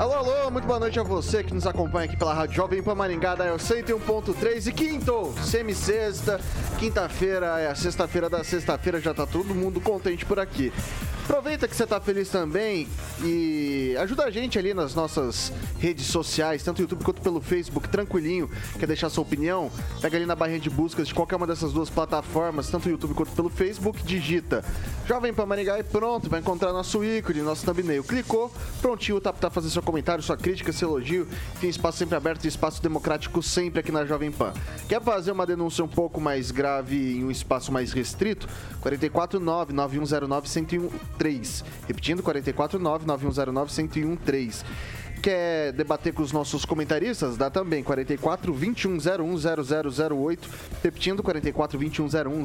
Alô, alô, muito boa noite a você que nos acompanha aqui pela Rádio Jovem Pan Maringá, da 101.3 e quinto, semi-sexta, quinta-feira é a sexta-feira da sexta-feira, já tá todo mundo contente por aqui. Aproveita que você tá feliz também e ajuda a gente ali nas nossas redes sociais, tanto no YouTube quanto pelo Facebook, tranquilinho. Quer deixar sua opinião? Pega ali na barrinha de buscas de qualquer uma dessas duas plataformas, tanto no YouTube quanto pelo Facebook, digita Jovem Pan Maringá e pronto, vai encontrar nosso ícone, nosso thumbnail. Clicou, prontinho, tá para fazer seu comentário, sua crítica, seu elogio. Enfim, espaço sempre aberto e espaço democrático sempre aqui na Jovem Pan. Quer fazer uma denúncia um pouco mais grave em um espaço mais restrito? 449 9109 1013. Repetindo, 449 9109 1013 quer debater com os nossos comentaristas, dá também 44 2101 0008, repetindo 44 2101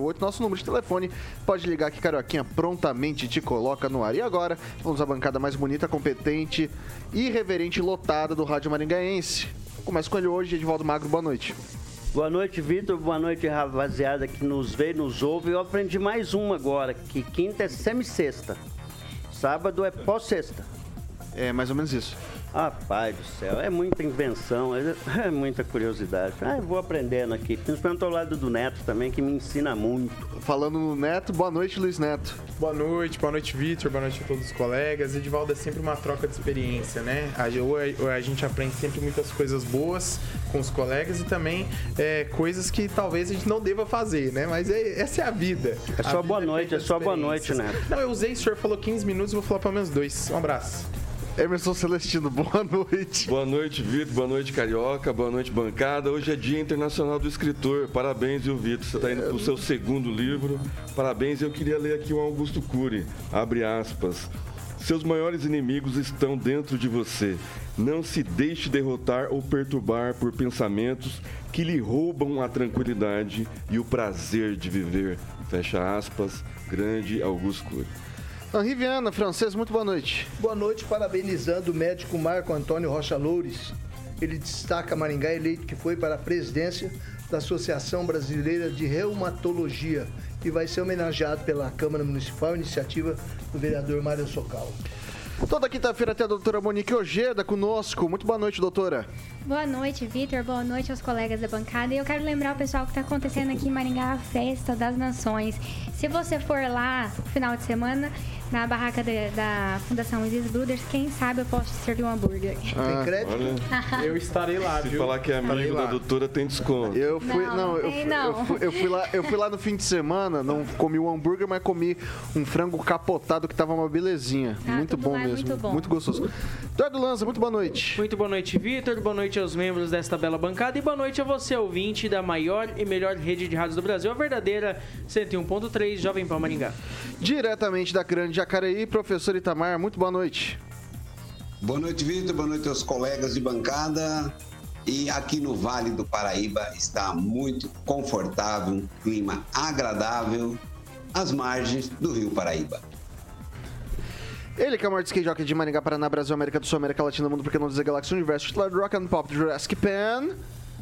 0008, nosso número de telefone. Pode ligar que Carioquinha prontamente te coloca no ar. E agora, vamos à bancada mais bonita, competente, irreverente lotada do Rádio Maringaense. Começa com ele hoje, Edvaldo Magro, boa noite. Boa noite, Vitor. Boa noite, rapaziada que nos vê, nos ouve. Eu aprendi mais uma agora, que quinta é semi-sexta. Sábado é pós-sexta. É mais ou menos isso. Ah, pai do céu, é muita invenção, é, é muita curiosidade. Ah, eu vou aprendendo aqui. Principalmente ao lado do Neto também, que me ensina muito. Falando no Neto, boa noite, Luiz Neto. Boa noite, boa noite, Vitor, boa noite a todos os colegas. Edivaldo é sempre uma troca de experiência, né? A, a, a gente aprende sempre muitas coisas boas com os colegas e também é, coisas que talvez a gente não deva fazer, né? Mas é, essa é a vida. É só boa noite, é só boa noite, Neto. Não, eu usei, o senhor falou 15 minutos, vou falar pelo menos dois. Um abraço. Emerson Celestino, boa noite. Boa noite, Vitor. Boa noite, Carioca. Boa noite, bancada. Hoje é Dia Internacional do Escritor. Parabéns, viu, Vitor? Você está indo para o seu segundo livro. Parabéns. Eu queria ler aqui o Augusto Cury. Abre aspas. Seus maiores inimigos estão dentro de você. Não se deixe derrotar ou perturbar por pensamentos que lhe roubam a tranquilidade e o prazer de viver. Fecha aspas. Grande Augusto Cury. Henri Viana, francês, muito boa noite. Boa noite, parabenizando o médico Marco Antônio Rocha Loures. Ele destaca Maringá eleito que foi para a presidência da Associação Brasileira de Reumatologia e vai ser homenageado pela Câmara Municipal, iniciativa do vereador Mário Socal. Toda quinta-feira tem a doutora Monique Ojeda conosco. Muito boa noite, doutora. Boa noite, Vitor. Boa noite aos colegas da bancada. E eu quero lembrar o pessoal que está acontecendo aqui em Maringá a Festa das Nações. Se você for lá no final de semana, na barraca de, da Fundação Isis Brothers, quem sabe eu posso servir um hambúrguer. Ah, tem crédito? Olha, eu estarei lá, Se viu? falar que é amigo da doutora, tem desconto. Eu fui, não, não, eu, fui, não. Eu, fui, eu, fui, lá, eu fui lá no fim de semana, não comi o hambúrguer, mas comi um frango capotado que tava uma belezinha. Ah, muito bom é mesmo. muito bom. gostoso. Eduardo Lanza, muito boa noite. Muito boa noite, Vitor. Boa noite aos membros desta bela bancada e boa noite a você, ouvinte da maior e melhor rede de rádios do Brasil, a verdadeira 101.3 Jovem Pan Maringá. Diretamente da Grande Jacareí, professor Itamar, muito boa noite. Boa noite, Vitor. Boa noite aos colegas de bancada. E aqui no Vale do Paraíba está muito confortável, um clima agradável, às margens do Rio Paraíba. Ele que é o maior skate jockey de Maringá, Paraná, Brasil, América do Sul, América Latina, Mundo, porque não dizer Galáxia Universo, titular do Rock and Pop do Jurassic Pan.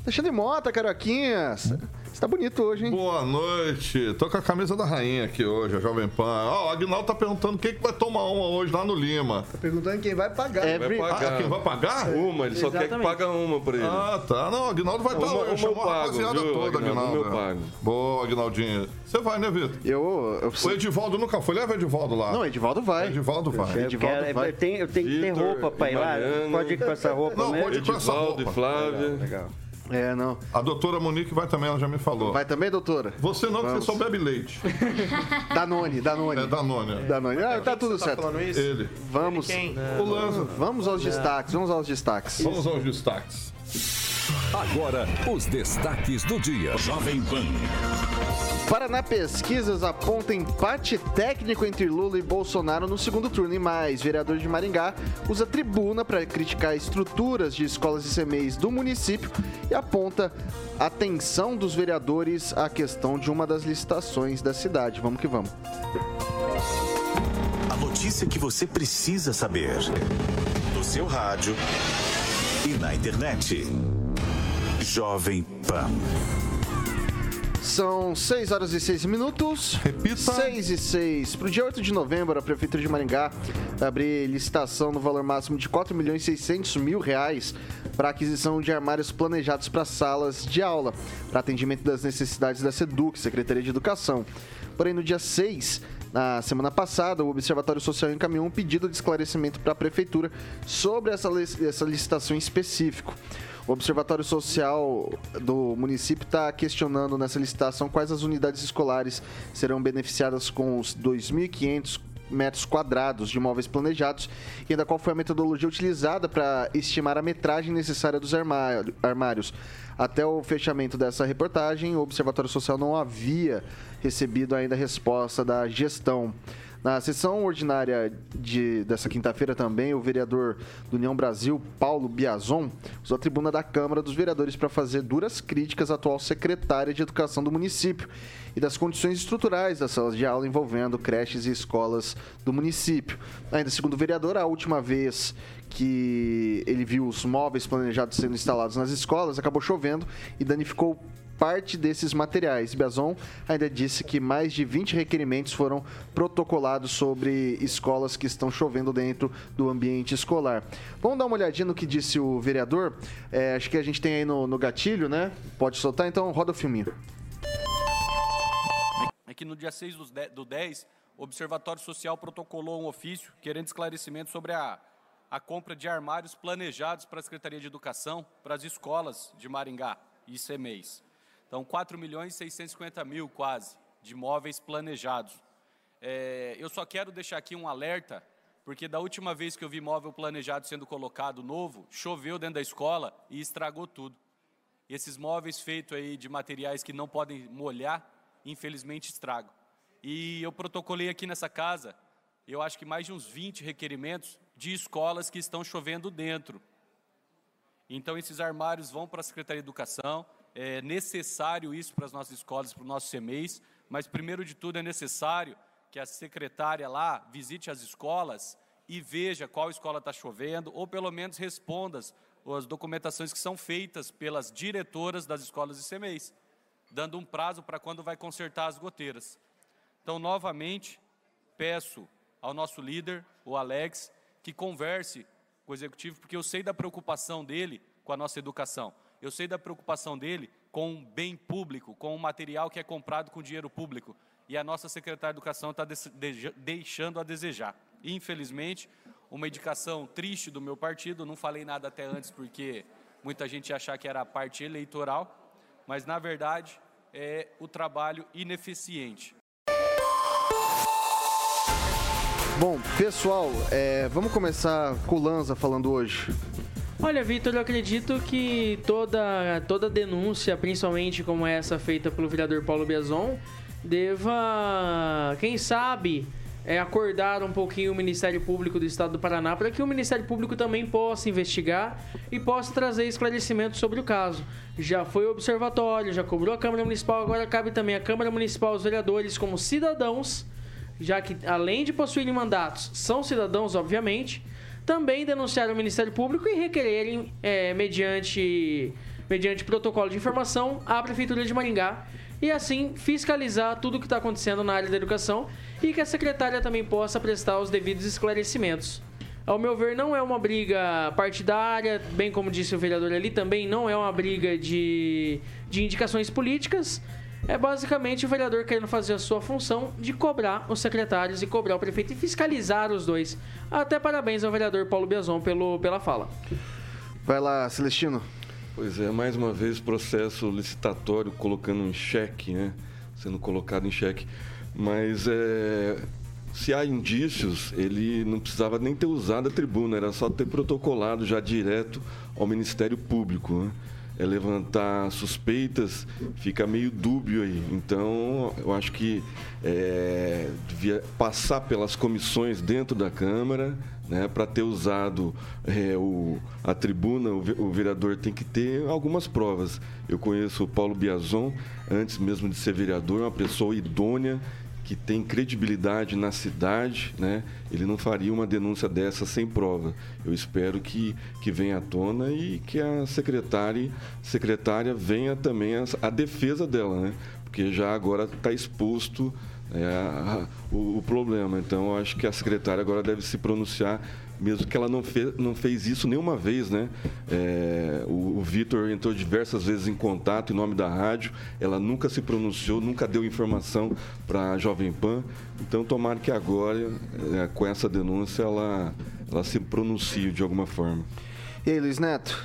Alexandre Mota, Caroquinhas. Você tá bonito hoje, hein? Boa noite. Tô com a camisa da rainha aqui hoje, a Jovem Pan. Ó, o Agnaldo tá perguntando quem que vai tomar uma hoje lá no Lima. Tá perguntando quem vai pagar. Vai pagar. Ah, quem vai pagar? Uma, ele só quer que paga uma pra ele. Ah, tá. Não, o Agnaldo vai estar Uma- tá uma eu pago, rapaziada viu, toda, Agnaldo? Agnaldo. Uma eu pago. Boa, Agnaldinho. Você vai, né, Vitor? Eu, eu O Edivaldo nunca foi. Leva o Edivaldo lá. Não, Edivaldo vai. Edivaldo vai. Eu, Edivaldo quero, vai. eu, tenho, eu tenho que ter roupa pra ir lá. Pode ir com essa roupa Não, mesmo? pode ir com essa Edivaldo roupa. e Flávia. Legal. É, não. A doutora Monique vai também, ela já me falou. Vai também, doutora? Você não, Vamos. porque só bebe leite. Danone, Danone. É Danone. é. Danone. Ah, tá tudo Você certo. falando isso? Ele. Vamos. Quem? O Lanza. Vamos aos destaques, vamos aos destaques. Vamos aos destaques. Agora, os destaques do dia. Jovem Pan. Paraná Pesquisas aponta empate técnico entre Lula e Bolsonaro no segundo turno e mais. Vereador de Maringá usa tribuna para criticar estruturas de escolas e CMEs do município e aponta a atenção dos vereadores à questão de uma das licitações da cidade. Vamos que vamos. A notícia que você precisa saber. No seu rádio e na internet. Jovem Pan. São 6 horas e 6 minutos. Repita. 6 e 6. Para o dia 8 de novembro, a Prefeitura de Maringá vai abrir licitação no valor máximo de 4 milhões e 600 mil reais para aquisição de armários planejados para salas de aula, para atendimento das necessidades da SEDUC, Secretaria de Educação. Porém, no dia 6, na semana passada, o Observatório Social encaminhou um pedido de esclarecimento para a Prefeitura sobre essa, essa licitação em específico. O Observatório Social do município está questionando nessa licitação quais as unidades escolares serão beneficiadas com os 2.500 metros quadrados de imóveis planejados e ainda qual foi a metodologia utilizada para estimar a metragem necessária dos armário- armários. Até o fechamento dessa reportagem, o Observatório Social não havia recebido ainda resposta da gestão. Na sessão ordinária de- dessa quinta-feira também, o vereador do União Brasil, Paulo Biazon, usou a tribuna da Câmara dos Vereadores para fazer duras críticas à atual secretária de Educação do município e das condições estruturais das salas de aula envolvendo creches e escolas do município. Ainda segundo o vereador, a última vez que ele viu os móveis planejados sendo instalados nas escolas, acabou chovendo e danificou parte desses materiais. Biazon ainda disse que mais de 20 requerimentos foram protocolados sobre escolas que estão chovendo dentro do ambiente escolar. Vamos dar uma olhadinha no que disse o vereador? É, acho que a gente tem aí no, no gatilho, né? Pode soltar, então roda o filminho. é que no dia 6 dos de- do 10, o Observatório Social protocolou um ofício querendo esclarecimento sobre a, a compra de armários planejados para a Secretaria de Educação para as escolas de Maringá e CMEs. Então, 4 milhões e 650 mil quase de imóveis planejados. É, eu só quero deixar aqui um alerta, porque da última vez que eu vi imóvel planejado sendo colocado novo, choveu dentro da escola e estragou tudo. E esses móveis feitos aí de materiais que não podem molhar, infelizmente estragam. E eu protocolei aqui nessa casa, eu acho que mais de uns 20 requerimentos de escolas que estão chovendo dentro. Então esses armários vão para a Secretaria de Educação, é necessário isso para as nossas escolas, para os nossos CMEs, mas primeiro de tudo é necessário que a secretária lá visite as escolas e veja qual escola está chovendo, ou pelo menos responda as- documentações que são feitas pelas diretoras das escolas e CMEs, dando um prazo para quando vai consertar as goteiras. Então, novamente, peço ao nosso líder, o Alex, que converse com o executivo, porque eu sei da preocupação dele com a nossa educação. Eu sei da preocupação dele com o bem público, com o material que é comprado com dinheiro público. E a nossa secretária de Educação está deixando a desejar. Infelizmente, uma indicação triste do meu partido, não falei nada até antes porque muita gente ia achar que era a parte eleitoral, mas na verdade é o trabalho ineficiente. Bom, pessoal, é, vamos começar com o Lanza falando hoje. Olha, Vitor, eu acredito que toda, toda denúncia, principalmente como essa feita pelo vereador Paulo Biazon, deva, quem sabe, é, acordar um pouquinho o Ministério Público do Estado do Paraná para que o Ministério Público também possa investigar e possa trazer esclarecimentos sobre o caso. Já foi o observatório, já cobrou a Câmara Municipal, agora cabe também à Câmara Municipal, os vereadores, como cidadãos, já que além de possuírem mandatos, são cidadãos, obviamente, também denunciar o Ministério Público e requererem, é, mediante, mediante protocolo de informação, à Prefeitura de Maringá e assim fiscalizar tudo o que está acontecendo na área da educação e que a secretária também possa prestar os devidos esclarecimentos. Ao meu ver, não é uma briga partidária, bem como disse o vereador ali, também não é uma briga de, de indicações políticas. É basicamente o vereador querendo fazer a sua função de cobrar os secretários e cobrar o prefeito e fiscalizar os dois. Até parabéns ao vereador Paulo Biazon pelo, pela fala. Vai lá, Celestino. Pois é, mais uma vez processo licitatório colocando em xeque, né? Sendo colocado em xeque. Mas é, se há indícios, ele não precisava nem ter usado a tribuna, era só ter protocolado já direto ao Ministério Público. Né? É levantar suspeitas, fica meio dúbio aí. Então, eu acho que é, devia passar pelas comissões dentro da Câmara, né, para ter usado é, o, a tribuna, o, o vereador tem que ter algumas provas. Eu conheço o Paulo Biazon, antes mesmo de ser vereador, uma pessoa idônea, que tem credibilidade na cidade, né? ele não faria uma denúncia dessa sem prova. Eu espero que, que venha à tona e que a secretária, secretária venha também a, a defesa dela, né? porque já agora está exposto é, a- o, o problema. Então, eu acho que a secretária agora deve se pronunciar, mesmo que ela não, fe, não fez isso nenhuma vez. Né? É, o o Vitor entrou diversas vezes em contato em nome da rádio, ela nunca se pronunciou, nunca deu informação para a Jovem Pan. Então, tomara que agora, é, com essa denúncia, ela, ela se pronuncie de alguma forma. E aí, Luiz Neto?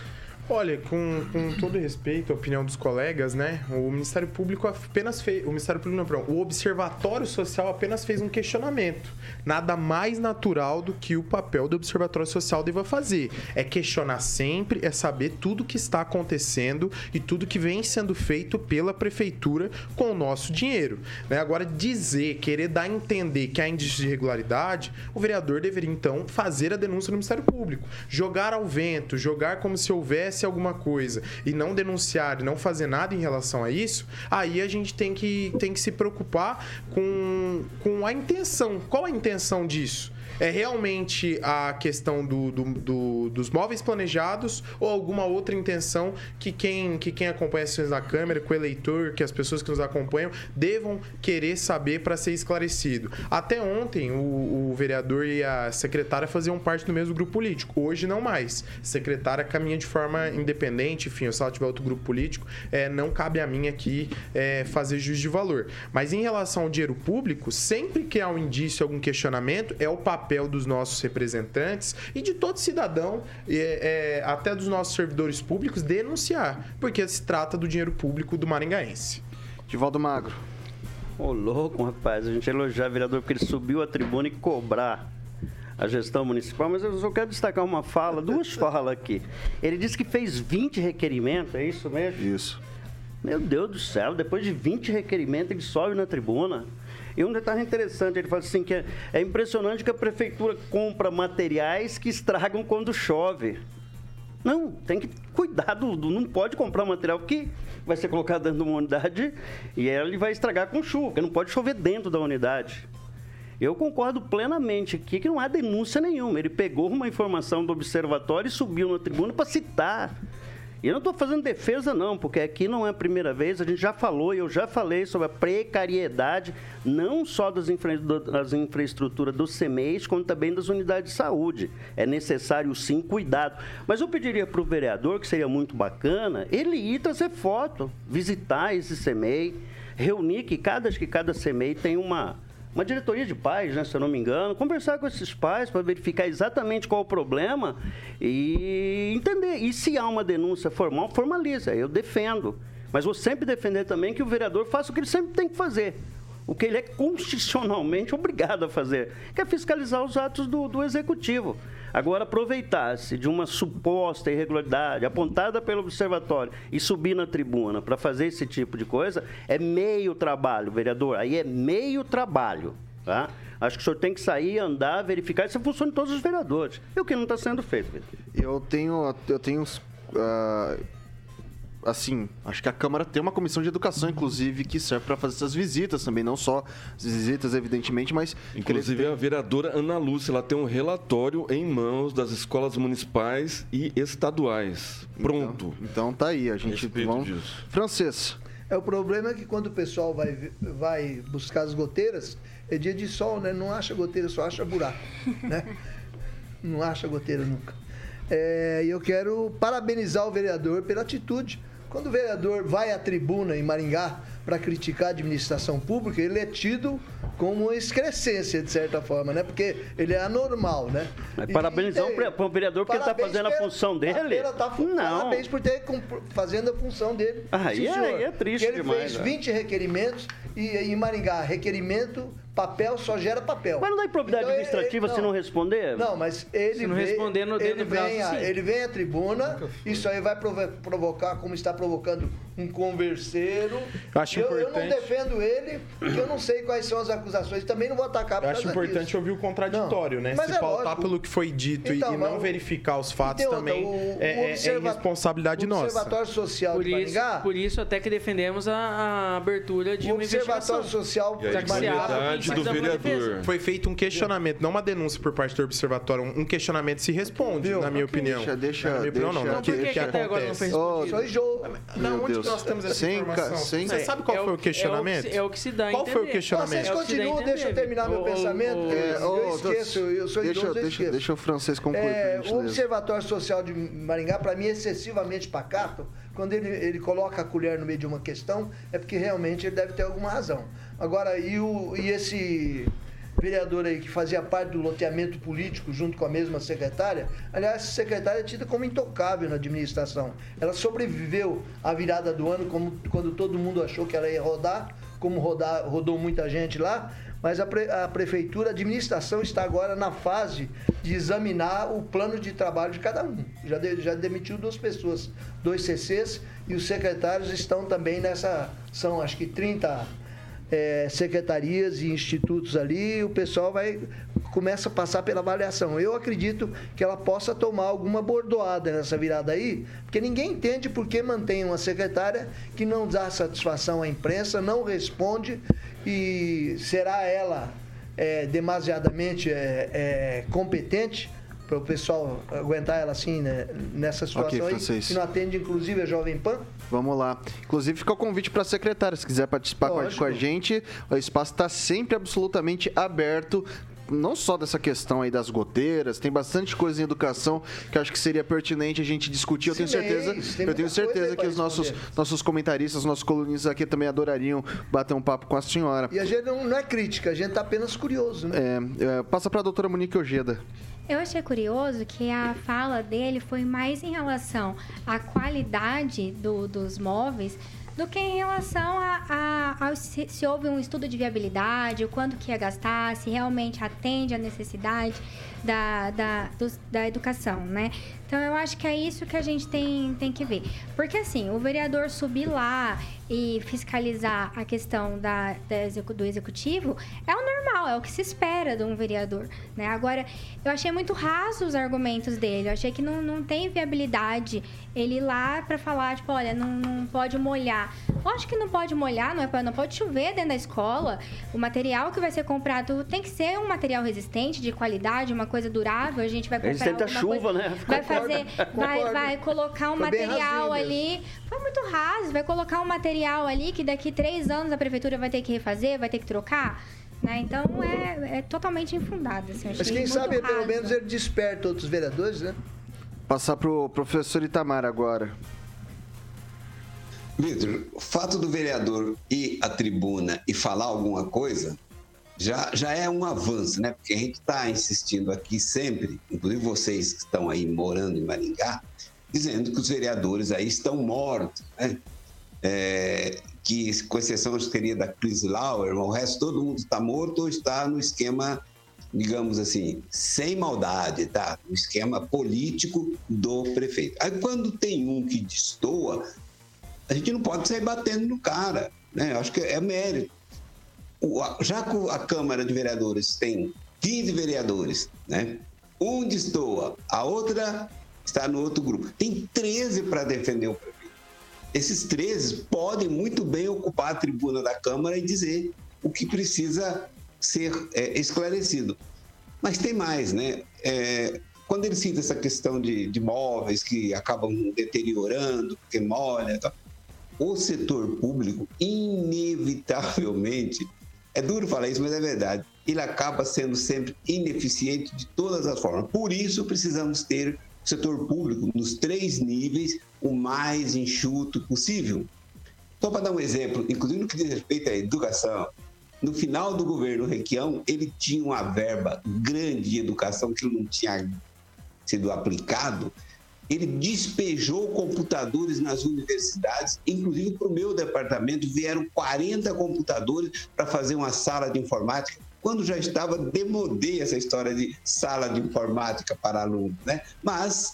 Olha, com, com todo respeito à opinião dos colegas, né? O Ministério Público apenas fez. O Ministério Público não, o Observatório Social apenas fez um questionamento. Nada mais natural do que o papel do Observatório Social deva fazer. É questionar sempre, é saber tudo que está acontecendo e tudo que vem sendo feito pela prefeitura com o nosso dinheiro. Né? Agora, dizer, querer dar a entender que há indícios de irregularidade, o vereador deveria então fazer a denúncia no Ministério Público. Jogar ao vento, jogar como se houvesse alguma coisa e não denunciar e não fazer nada em relação a isso, aí a gente tem que, tem que se preocupar com, com a intenção. Qual a intenção disso? É realmente a questão do, do- do- dos móveis planejados ou alguma outra intenção que quem, que quem acompanha as sessões da Câmara, que o eleitor, que as pessoas que nos acompanham devam querer saber para ser esclarecido. Até ontem, o, o vereador e a secretária faziam parte do mesmo grupo político. Hoje, não mais. A secretária caminha de forma independente, enfim, se ela tiver outro grupo político, é, não cabe a mim aqui é, fazer juízo de valor. Mas em relação ao dinheiro público, sempre que há um indício, algum questionamento, é o papel dos nossos representantes e de todo cidadão, é, é, até dos nossos servidores públicos, denunciar, porque se trata do dinheiro público do maringaense. Divaldo Magro. Ô, louco, rapaz. A gente elogiar o vereador porque ele subiu a tribuna e cobrar a gestão municipal, mas eu só quero destacar uma fala, duas falas aqui. Ele disse que fez 20 requerimentos, é isso mesmo? Isso. Meu Deus do céu, depois de 20 requerimentos, ele sobe na tribuna. E um detalhe interessante, ele fala assim que é, é impressionante que a prefeitura compra materiais que estragam quando chove. Não, tem que cuidar do, do- Não pode comprar material que vai ser colocado dentro de uma unidade e ele vai estragar com chuva, porque não pode chover dentro da unidade. Eu concordo plenamente aqui que não há denúncia nenhuma. Ele pegou uma informação do observatório e subiu na tribuna para citar. Eu não estou fazendo defesa, não, porque aqui não é a primeira vez, a gente já falou e eu já falei sobre a precariedade, não só das, infra, das infraestruturas do CEMEIS, como também das unidades de saúde. É necessário, sim, cuidado. Mas eu pediria para o vereador, que seria muito bacana, ele ir trazer foto, visitar esse CEMEI, reunir que cada, que cada CEMEI tem uma, uma diretoria de pais, né, se eu não me engano, conversar com esses pais para verificar exatamente qual o problema e entender. E se há uma denúncia formal, formaliza, eu defendo. Mas vou sempre defender também que o vereador faça o que ele sempre tem que fazer. O que ele é constitucionalmente obrigado a fazer, que é fiscalizar os atos do, do executivo. Agora, aproveitar-se de uma suposta irregularidade apontada pelo observatório e subir na tribuna para fazer esse tipo de coisa é meio trabalho, vereador. Aí é meio trabalho, tá? Acho que o senhor tem que sair, andar, verificar. Isso funciona em todos os vereadores. E o que não está sendo feito, vereador? Eu tenho. Eu tenho. ah, assim, acho que a Câmara tem uma comissão de educação, inclusive, que serve para fazer essas visitas também, não só as visitas, evidentemente, mas. Inclusive, a vereadora Ana Lúcia ela tem um relatório em mãos das escolas municipais e estaduais. Pronto. Então, tá aí, a gente. Vamos... disso. Francês. É, o problema é que quando o pessoal vai, vai buscar as goteiras, é dia de sol, né? Não acha goteira, só acha buraco, né? Não acha goteira nunca. É, E eu quero parabenizar o vereador pela atitude. Quando o vereador vai à tribuna em Maringá para criticar a administração pública, ele é tido como uma excrescência, de certa forma, né? Porque ele é anormal, né? Mas parabenizar E- e- o pre- o vereador porque ele tá parabéns fazendo a função dele? tá Não. Parabéns por ter fazendo a função dele. Aí Sim, é- é triste Porque ele demais, fez né? 20 requerimentos e em Maringá, requerimento, papel só gera papel. Mas não dá improbidade Então, ele- administrativa se não responder? Não, mas ele Se não vem, responder no ele vem, a, ele vem à tribuna, isso aí vai provo- provocar, como está provocando, um converseiro. Eu acho eu, eu não importante- defendo ele, porque eu não sei quais são as acusações, também não vou atacar por Eu acho importante disso. ouvir o contraditório, Não, né? mas Se é pautar lógico. pelo que foi dito e- Então, e não verificar os fatos outra, também o- é, é- é observa- irresponsabilidade o nossa. Observatório Social Por de isso, Maringá, por isso até que defendemos a, a abertura de o uma investigação. Observatório Social de Maringá, do vereador. Foi feito um questionamento, não uma denúncia por parte do observatório. Um questionamento se responde, Viu? na minha opinião. Deixa- deixa- na minha opinião, não. deixa- não. O que, Por que que que até agora não acontece? foi Ô, só enjoo. Da Meu onde Deus. Que nós temos essa Sem informação? sem- Você sabe qual É foi o é questionamento? É o que se dá a Qual foi o questionamento? Vocês É o que se dá a continuam, deixa eu terminar meu pensamento. É, eu esqueço, eu sou deixa, idoso, eu deixa, esqueço. deixa o francês concluir, É, o. Observatório Social de Maringá, para mim, é excessivamente pacato. Quando ele, ele coloca a colher no meio de uma questão, é porque realmente ele deve ter alguma razão. Agora, e, o, e esse vereador aí que fazia parte do loteamento político junto com a mesma secretária, aliás, essa secretária é tida como intocável na administração. Ela sobreviveu à virada do ano, como, quando todo mundo achou que ela ia rodar, como rodar, rodou muita gente lá, mas a, pre- a prefeitura, a administração está agora na fase de examinar o plano de trabalho de cada um. Já, de- já demitiu duas pessoas, dois CCs, e os secretários estão também nessa. São acho que 30 eh, secretarias e institutos ali, o pessoal vai. Começa a passar pela avaliação. Eu acredito que ela possa tomar alguma bordoada nessa virada aí, porque ninguém entende por que mantém uma secretária que não dá satisfação à imprensa, não responde e será ela é, demasiadamente é, é, competente para o pessoal aguentar ela assim né, nessa situação aí, francês. que não atende inclusive a Jovem Pan? Vamos lá. Inclusive, fica o convite para a secretária. Se quiser participar com a- Lógico. com a gente, o espaço está sempre absolutamente aberto. Não só dessa questão aí das goteiras, tem bastante coisa em educação que acho que seria pertinente a gente discutir. Eu tenho certeza, eu tenho certeza aí que os nossos, nossos comentaristas, nossos colunistas aqui também adorariam bater um papo com a senhora. E a gente não, não é crítica, a gente está apenas curioso, né? É, é, passa para a doutora Monique Ojeda. Eu achei curioso que a fala dele foi mais em relação à qualidade do- dos móveis do que em relação a, a- ao se, se houve um estudo de viabilidade, o quanto que ia gastar, se realmente atende à necessidade da, da, da educação, né? Então eu acho que é isso que a gente tem, tem que ver. Porque assim, o vereador subir lá e fiscalizar a questão da, da do executivo é o normal, é o que se espera de um vereador. Né? Agora, eu achei muito raso os argumentos dele. Eu achei que não, não tem viabilidade ele ir lá para falar, tipo, olha, não, não pode molhar. Lógico que não pode molhar, não, é, pra- não pode chover dentro da escola. O material que vai ser comprado tem que ser um material resistente, de qualidade, uma coisa durável. A gente vai comprar Resistente à alguma chuva, coisa- né? Vai Concordo. fazer, vai, Concordo. vai colocar um Foi material ali. Foi muito raso. Vai colocar um material ali que daqui três anos a prefeitura vai ter que refazer, vai ter que trocar. Né? Então é, é totalmente infundado. Assim, Mas quem muito sabe, pelo raso. menos, ele desperta outros vereadores, né? Passar para o professor Itamar agora. Vitor, o fato do vereador ir à tribuna e falar alguma coisa já, já é um avanço, né? Porque a gente está insistindo aqui sempre, inclusive vocês que estão aí morando em Maringá, dizendo que os vereadores aí estão mortos, né? É, que, com exceção, acho que seria da Chris Lauer, o resto todo mundo está morto ou está no esquema, digamos assim, sem maldade, tá? No esquema político do prefeito. Aí quando tem um que destoa, a gente não pode sair batendo no cara, né? Eu acho que é mérito. O- já que a Câmara de Vereadores tem 15 vereadores, né? Um destoa, a outra está no outro grupo. Tem 13 para defender o prefeito. Esses 13 podem muito bem ocupar a tribuna da Câmara e dizer o que precisa ser é, esclarecido. Mas tem mais, né? É, quando ele cita essa questão de, de móveis que acabam deteriorando, porque molha o setor público, inevitavelmente, é duro falar isso, mas é verdade, ele acaba sendo sempre ineficiente de todas as formas. Por isso, precisamos ter o setor público nos três níveis o mais enxuto possível. Só para dar um exemplo, inclusive no que diz respeito à educação, no final do governo Requião, ele tinha uma verba grande de educação que não tinha sido aplicado. Ele despejou computadores nas universidades, inclusive para o meu departamento vieram 40 computadores para fazer uma sala de informática, quando já estava demodê essa história de sala de informática para alunos, né? Mas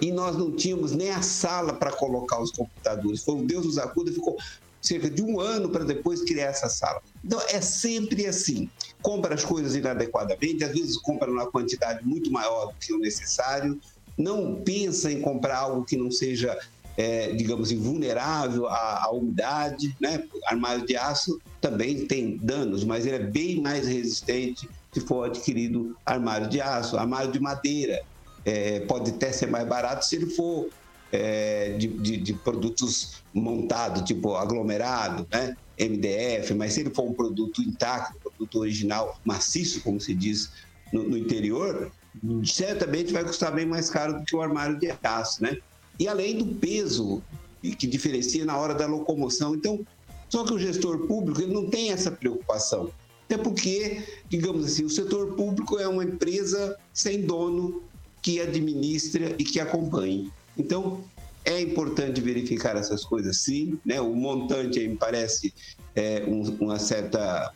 e nós não tínhamos nem a sala para colocar os computadores. Foi o Deus nos acuda, ficou cerca de um ano para depois criar essa sala. Então é sempre assim: compra as coisas inadequadamente, às vezes compra numa quantidade muito maior do que o necessário, não pensa em comprar algo que não seja, é, digamos, invulnerável à, à umidade, né? Armário de aço também tem danos, mas ele é bem mais resistente se for adquirido armário de aço, armário de madeira. É, pode até ser mais barato se ele for é, de, de, de, produtos montados, tipo aglomerado, né? MDF, mas se ele for um produto intacto, produto original, maciço, como se diz no, no interior, certamente vai custar bem mais caro do que o armário de aço, né? E além do peso que diferencia na hora da locomoção. Então, só que o gestor público ele não tem essa preocupação. Até porque, digamos assim, o setor público é uma empresa sem dono que administra e que acompanhe. Então, é importante verificar essas coisas, sim. Né? O montante aí me parece é, um, uma certa,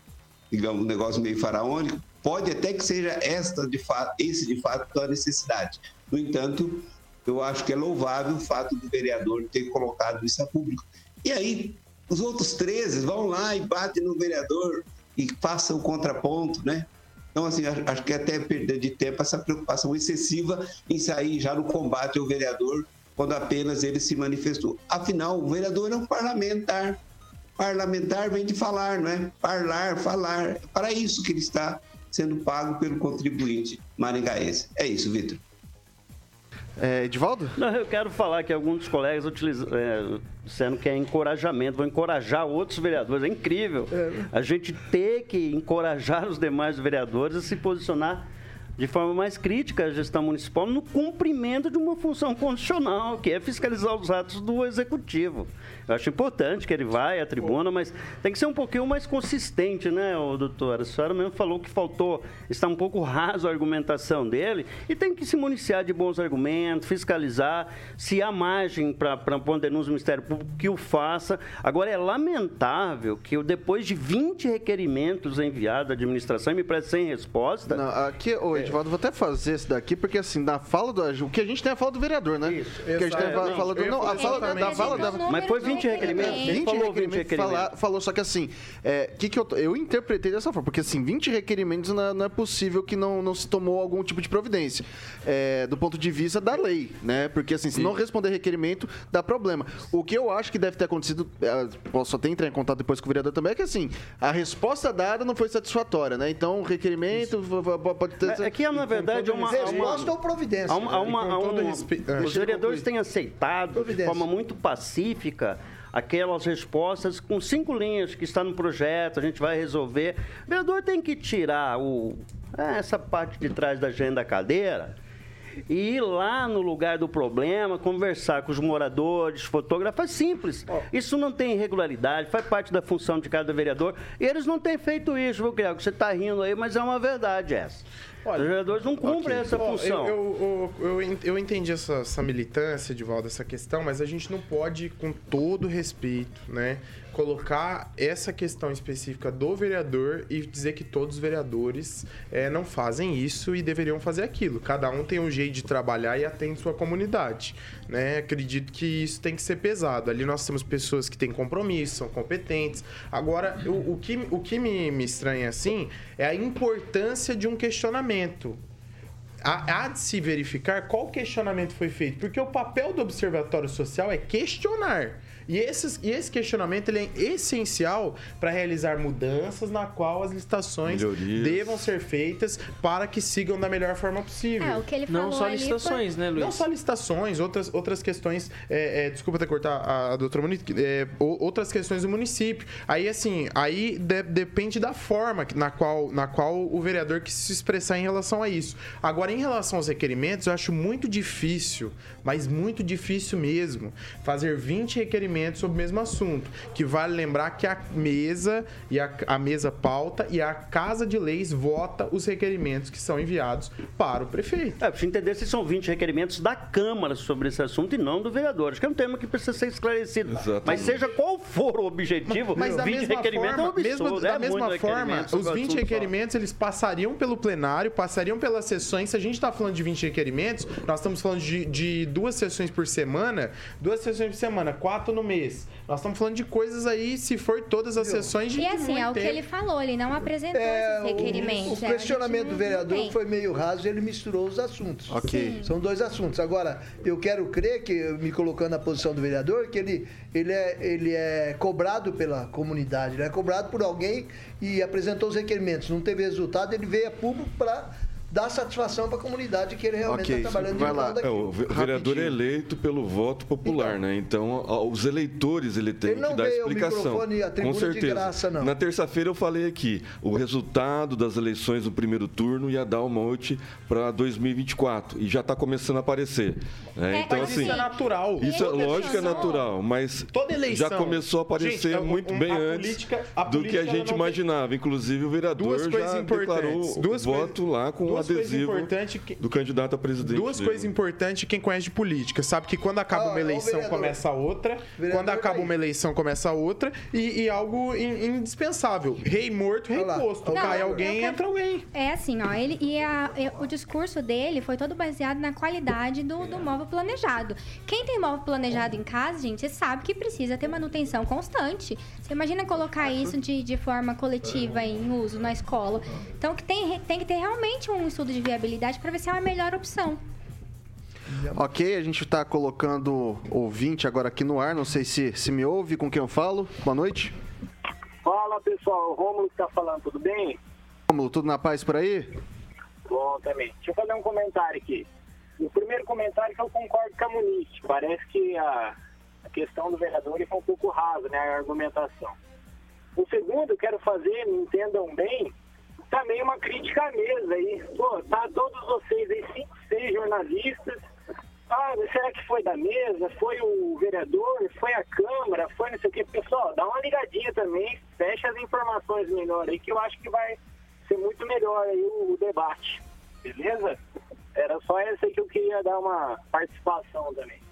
digamos, um negócio meio faraônico. Pode até que seja esta de fato, esse de fato a necessidade. No entanto, eu acho que é louvável o fato do vereador ter colocado isso a público. E aí, os outros 13 vão lá e batem no vereador e façam o contraponto, né? Então, assim, acho que é até perda de tempo essa preocupação excessiva em sair já no combate ao vereador quando apenas ele se manifestou. Afinal, o vereador é um parlamentar. Parlamentar vem de falar, não é? Parlar, falar. É para isso que ele está sendo pago pelo contribuinte maringaense. É isso, Vitor. É, Edivaldo? Não, eu quero falar que alguns dos colegas utilizam, é, dizendo que é encorajamento, vão encorajar outros vereadores. É incrível é. a gente ter que encorajar os demais vereadores a se posicionar de forma mais crítica à gestão municipal no cumprimento de uma função constitucional, que é fiscalizar os atos do executivo. Eu acho importante que ele vá à tribuna, mas tem que ser um pouquinho mais consistente, né, doutor? A senhora mesmo falou que faltou, está um pouco raso a argumentação dele, e tem que se municiar de bons argumentos, fiscalizar, se há margem para pôr denúncia do Ministério Público, que o faça. Agora, é lamentável que depois de 20 requerimentos enviados à administração, e me parece sem resposta... Não, aqui, ô, Edivaldo, vou até fazer esse daqui, porque assim, na fala do... O que a gente tem é a fala do vereador, né? Isso. Que a gente tem a fala do... Não, a fala da fala... Da, mas foi 20 20 requerimentos? 20 falou requerimentos. 20 requerimentos. falou, só que assim, é, que que eu, eu interpretei dessa forma, porque assim, 20 requerimentos não, é, não é possível que não, não se tomou algum tipo de providência. É, do ponto de vista da lei, né? Porque assim, se Sim. não responder requerimento, dá problema. O que eu acho que deve ter acontecido, é, posso até entrar em contato depois com o vereador também, é que assim, a resposta dada não foi satisfatória, né? Então, o requerimento Isso. pode ter... É, é que, na verdade, é uma... Resposta ou providência. Há uma, há uma, há uma, os vereadores têm aceitado de forma muito pacífica aquelas respostas com cinco linhas que está no projeto, a gente vai resolver. O vereador tem que tirar o, é, essa parte de trás da agenda da cadeira e ir lá no lugar do problema, conversar com os moradores, fotógrafos, é simples. Isso não tem irregularidade, faz parte da função de cada vereador. E eles não têm feito isso, viu, Criago? Você está rindo aí, mas é uma verdade essa. Olha, Os vereadores não cumprem okay. essa função. Eu, eu, eu, eu, entendi essa, essa militância, de volta essa questão, mas a gente não pode, com todo respeito, né, colocar essa questão específica do vereador e dizer que todos os vereadores é, não fazem isso e deveriam fazer aquilo. Cada um tem um jeito de trabalhar e atende sua comunidade. Né? Acredito que isso tem que ser pesado. Ali nós temos pessoas que têm compromisso, são competentes. Agora, o, o que, o que me, me estranha assim é a importância de um questionamento há, de se verificar qual questionamento foi feito, porque o papel do observatório social é questionar. E, esses, e esse questionamento ele é essencial para realizar mudanças na qual as licitações Melhorias. devam ser feitas para que sigam da melhor forma possível. É, o que ele falou Não só licitações, foi... né, Luiz? Não só licitações, outras, outras questões. É, é, desculpa até cortar a, a doutora Monique, é, outras questões do município. Aí, assim, aí de, depende da forma na qual, na qual o vereador quis se expressar em relação a isso. Agora, em relação aos requerimentos, eu acho muito difícil, mas muito difícil mesmo, fazer 20 requerimentos sobre o mesmo assunto. Que vale lembrar que a mesa e a, a mesa pauta e a Casa de Leis vota os requerimentos que são enviados para o prefeito. É, precisa entender se são 20 requerimentos da Câmara sobre esse assunto e não do vereador. Acho que é um tema que precisa ser esclarecido. Exatamente. Mas seja qual for o objetivo, Mas da 20 mesma requerimentos é um forma, absurdo. mesmo, da é mesma forma, os o 20 assunto só. requerimentos, eles passariam pelo plenário, passariam pelas sessões. Se a gente está falando de 20 requerimentos, nós estamos falando de, de duas sessões por semana, duas sessões por semana, quatro no mês. Nós estamos falando de coisas aí, se for todas as sessões, de E assim, muito é o que tempo. ele falou, ele não apresentou É, esses requerimentos. o, é, o a questionamento do vereador tem. foi meio raso e ele misturou os assuntos. Ok. São dois assuntos. Agora, eu quero crer que, me colocando na posição do vereador, que ele, ele, é, ele é cobrado pela comunidade, ele é cobrado por alguém e apresentou os requerimentos. Não teve resultado, ele veio a público para dar satisfação para a comunidade que ele realmente está trabalhando vai lá. É, o ve- o vereador é eleito pelo voto popular, né? Então, a- os eleitores ele tem Ele não que dar explicação. microfone a Com certeza. graça, não. Na terça-feira eu falei aqui, o resultado das eleições do primeiro turno ia dar uma noite para 2024 e já está começando a aparecer. né? É, então, mas assim, isso é natural. isso é lógico que é natural, mas Toda eleição. já começou a aparecer Gente, um- muito um- bem a antes política- a do que política, a ela gente imaginava. Inclusive o vereador já declarou Duas o coisas- voto lá com coisas adesivo importantes que- do candidato a presidente. Duas coisas importantes, quem conhece de política sabe que quando acaba Ah, uma o eleição começa outra, Vereador quando acaba uma eleição começa outra e, e algo in- indispensável. Rei morto, rei posto. Não, Cai eu alguém, quero- entra alguém. É assim, ó, ele e a- o discurso dele foi todo baseado na qualidade do, do móvel planejado. Quem tem móvel planejado em casa, gente, você sabe que precisa ter manutenção constante. Você imagina colocar isso de, de forma coletiva em uso na escola. Então que tem, tem que ter realmente um estudo de viabilidade para ver se é a melhor opção. Ok, a gente tá colocando ouvinte agora aqui no ar. Não sei se, se me ouve, com quem eu falo. Boa noite. Fala pessoal, o Rômulo que tá falando, tudo bem? Romulo, tudo na paz por aí? Bom também. Deixa eu fazer um comentário aqui. O primeiro comentário é que eu concordo com a Muniz. Parece que a, a questão do vereador ele foi um pouco rasa, né, a argumentação. O segundo, eu quero fazer, me entendam bem, também uma crítica à mesa aí. Pô, tá todos vocês aí, cinco, seis jornalistas. Ah, será que foi da mesa? Foi o vereador? Foi a Câmara? Foi não sei o quê? Pessoal, dá uma ligadinha também, fecha as informações melhor aí, que eu acho que vai ser muito melhor aí o, o debate. Beleza? Era só essa que eu queria dar uma participação também.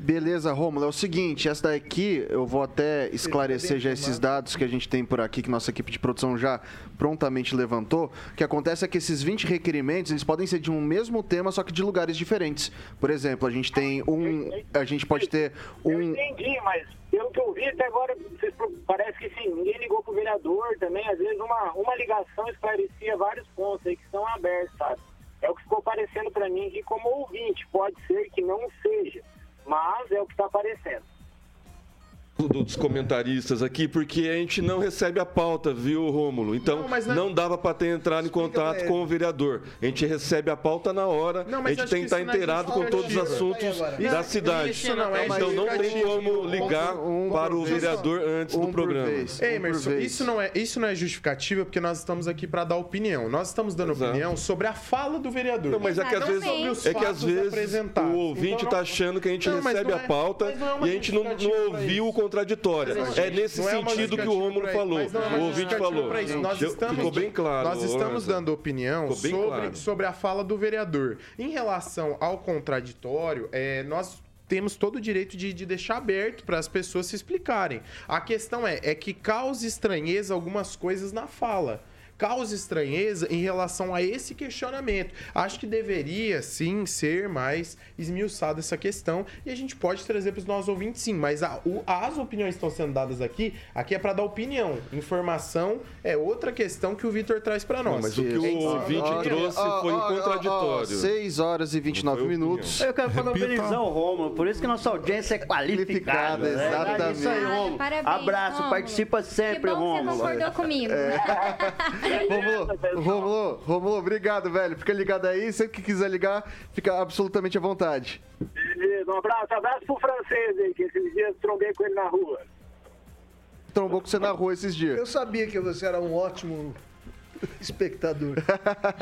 Beleza, Romulo. É o seguinte, essa daqui eu vou até esclarecer já esses dados que a gente tem por aqui, que nossa equipe de produção já prontamente levantou. O que acontece é que esses 20 requerimentos, eles podem ser de um mesmo tema, só que de lugares diferentes. Por exemplo, a gente tem um... A gente pode ter Eu um... entendi, mas pelo que eu vi até agora, parece que sim, ninguém ligou pro vereador também. Às vezes uma, uma ligação esclarecia vários pontos aí que estão abertos, sabe? É o que ficou parecendo pra mim aqui como ouvinte. Pode ser que não seja, mas é o que tá aparecendo. Dos comentaristas aqui, porque a gente não recebe a pauta, viu, Rômulo? Então, Não, não, não- dava para ter entrado em contato com o vereador. A gente recebe a pauta na hora, Não, a gente tem que estar não é inteirado com todos os assuntos agora. da Não, cidade. isso não é então não tem como ligar Um- um para o vereador antes Um do programa. vez. Um Emerson, isso não, é, isso não é justificativa porque nós estamos aqui para dar opinião. Nós estamos dando Exato. opinião sobre a fala do vereador. Não, mas é que às vezes, é que às vezes o ouvinte Então, está não- achando que a gente Não, recebe não a é- pauta não é e a gente não, não ouviu o. Não É nesse é sentido que o pra- falou. é O ouvinte falou. Nós estamos, Ficou bem claro. Nós estamos dando opinião claro. sobre a fala do vereador. Em relação ao contraditório, é, nós temos todo o direito de, de deixar aberto para as pessoas se explicarem. A questão é, é que causa estranheza algumas coisas na fala. Causa estranheza em relação a esse questionamento. Acho que deveria, sim, ser mais esmiuçada essa questão e a gente pode trazer para os nossos ouvintes, sim. Mas a- o- as opiniões que estão sendo dadas aqui, aqui é para dar opinião. Informação é outra questão que o Vitor traz para nós. Não, mas o que o ouvinte Ó, trouxe foi contraditório. 6 horas e 29 Não foi opinião. minutos. Eu quero parabenizar o Rômulo, por isso que nossa audiência é qualificada. Qualificada, né? exatamente. É isso aí, Rômulo. Parabéns, Abraço, Rômulo. participa sempre, que bom você concordou comigo. Romulo, Romulo, Romulo, obrigado, velho. Fica ligado aí. Sempre que quiser ligar, fica absolutamente à vontade. Beleza, um abraço, abraço pro francês aí, que esses dias trombei com ele na rua. Trombou com você na rua esses dias. Eu sabia que você era um ótimo espectador.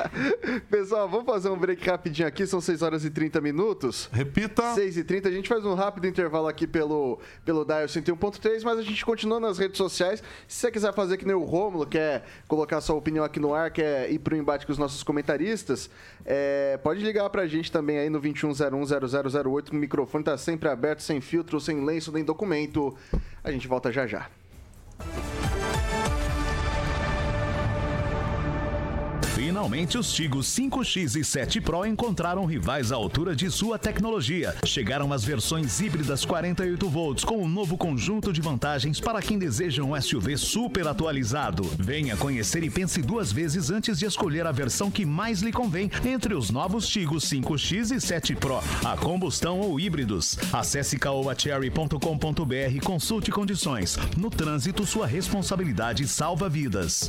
Pessoal, vamos fazer um break rapidinho aqui, são 6 horas e 30 minutos. Repita. 6 e 30, a gente faz um rápido intervalo aqui pelo, pelo Dial 101.3, mas a gente continua nas redes sociais. Se você quiser fazer que nem o Rômulo, quer colocar sua opinião aqui no ar, quer ir pro embate com os nossos comentaristas, é, pode ligar pra gente também aí no 21010008, o microfone tá sempre aberto, sem filtro, sem lenço, nem documento. A gente volta já já. Finalmente, os Tigos 5X e 7 Pro encontraram rivais à altura de sua tecnologia. Chegaram as versões híbridas 48 volts com um novo conjunto de vantagens para quem deseja um SUV super atualizado. Venha conhecer e pense duas vezes antes de escolher a versão que mais lhe convém entre os novos Tigos 5X e 7 Pro, a combustão ou híbridos. Acesse caoacherry.com.br e consulte condições. No trânsito, sua responsabilidade salva vidas.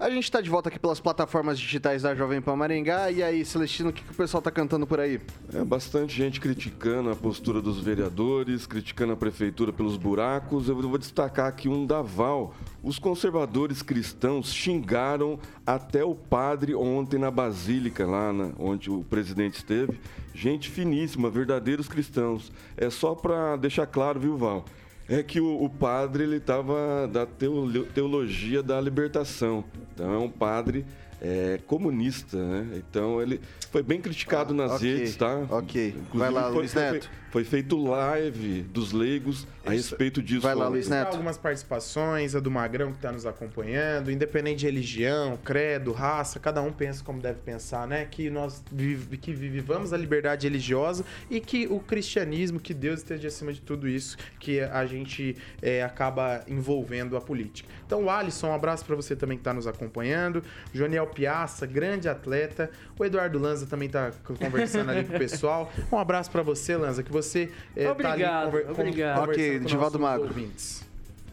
A gente está de volta aqui pelas plataformas digitais da Jovem Pan Maringá. E aí, Celestino, o que, que o pessoal tá cantando por aí? É bastante gente criticando a postura dos vereadores, criticando a prefeitura pelos buracos. Eu vou destacar aqui um da Val. Os conservadores cristãos xingaram até o padre ontem na Basílica, lá na, onde o presidente esteve. Gente finíssima, verdadeiros cristãos. É só para deixar claro, viu, Val? É que o, o padre ele estava da teolo- teologia da libertação. Então é um padre é, comunista, né? Então ele foi bem criticado nas ok, redes, tá? ok. Inclusive, Vai lá, foi, Luiz Neto. Foi feito live dos leigos a respeito disso. Vai lá. Luiz Neto. Algumas participações, a do Magrão que está nos acompanhando, independente de religião, credo, raça, cada um pensa como deve pensar, né? Que nós vive- que vivamos a liberdade religiosa e que o cristianismo, que Deus esteja acima de tudo isso, que a gente é, acaba envolvendo a política. Então, o Alisson, um abraço para você também que está nos acompanhando. Joniel Piaça, grande atleta. O Eduardo Lanza também está conversando ali com o pessoal. Um abraço para você, Lanza, que você é, tá ali Obrigado, conver- con- obrigado. conversando Ok, com Divaldo Magro. ouvintes.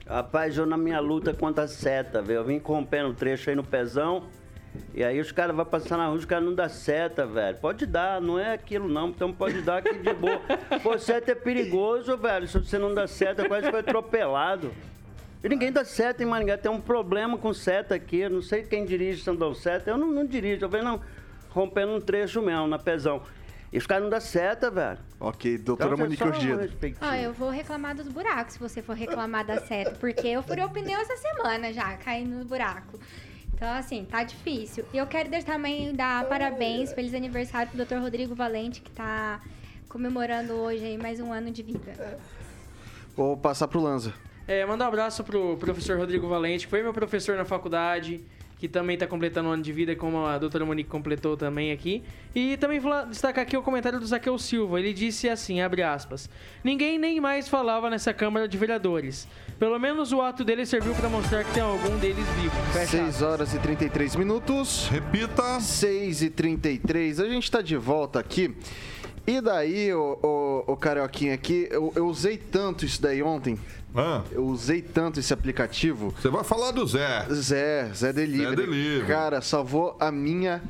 Rapaz, eu na minha luta contra a seta, velho. Eu vim rompendo trecho aí no pezão. E aí os caras vão passar na rua, os caras não dão seta, velho. Pode dar, não é aquilo não, então pode dar aqui de boa. Pô, seta é perigoso, velho. Se você não dá seta, quase foi atropelado. E ninguém dá seta em Maringá. Tem um problema com seta aqui. Eu não sei quem dirige se não dá seta. Eu não, não dirijo, eu venho não, rompendo um trecho mesmo, na pezão. E os caras não dão seta, velho. Ok, doutora Então, Monique. Ó, eu vou reclamar dos buracos se você for reclamar da seta, porque eu furei o pneu essa semana já, caindo no buraco. Então, assim, tá difícil. E eu quero também dar parabéns, feliz aniversário pro Dr. Rodrigo Valente, que tá comemorando hoje aí mais um ano de vida. Vou passar pro Lanza. É, mandar um abraço pro professor Rodrigo Valente, que foi meu professor na faculdade, que também está completando um ano de vida, como a doutora Monique completou também aqui. E também vou destacar aqui o comentário do Zaqueu Silva. Ele disse assim, abre aspas, Ninguém nem mais falava nessa Câmara de Vereadores. Pelo menos o ato dele serviu para mostrar que tem algum deles vivo. Fecha 6 horas e 33 minutos. Repita. 6 e 33. A gente tá de volta aqui. E daí, o, o, o Carioquinha aqui, eu, eu usei tanto isso daí ontem. Eu usei tanto esse aplicativo. Você vai falar do Zé. Zé, Zé Delivery. Zé Delivery. Cara, salvou a minha.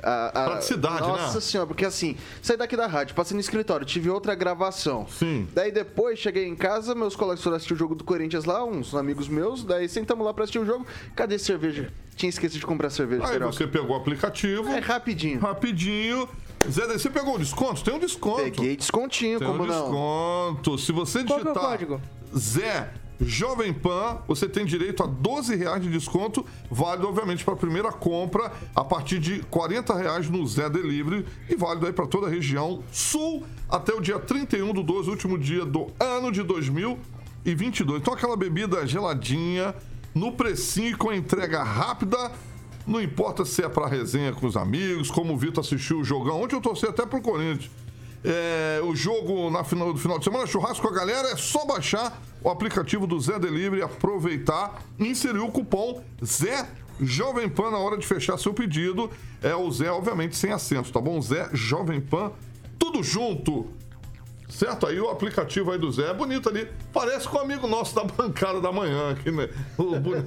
A, a- Praticidade, né? Nossa senhora, porque assim, saí daqui da rádio, passei no escritório, tive outra gravação. Sim. Daí depois cheguei em casa, meus colegas foram assistir o jogo do Corinthians lá, uns amigos meus, daí sentamos lá pra assistir o jogo. Cadê cerveja? Tinha esquecido de comprar cerveja. Aí você pegou o aplicativo. É rapidinho. Rapidinho. Zé, você pegou um desconto? Tem um desconto. Peguei descontinho, Tem como um não? desconto. Se você Qual que é o digitar código? Zé Jovem Pan, você tem direito a 12 reais de desconto, válido, obviamente, para a primeira compra, a partir de 40 reais no Zé Delivery e válido aí para toda a região sul até o dia 31 do 12, último dia do ano de 2022. Então, aquela bebida geladinha, no precinho, com entrega rápida. Não importa se é para resenha com os amigos, como o Vitor assistiu o jogão. Ontem eu torci até pro Corinthians. É, o jogo na final, do final de semana, churrasco com a galera, é só baixar o aplicativo do Zé Delivery, aproveitar e inserir o cupom Zé Jovem Pan na hora de fechar seu pedido. É o Zé, obviamente, sem acento, tá bom? Zé Jovem Pan, tudo tudo junto. Certo? Aí o aplicativo aí do Zé é bonito ali. Parece com o amigo nosso da bancada da manhã aqui, né? O boneco.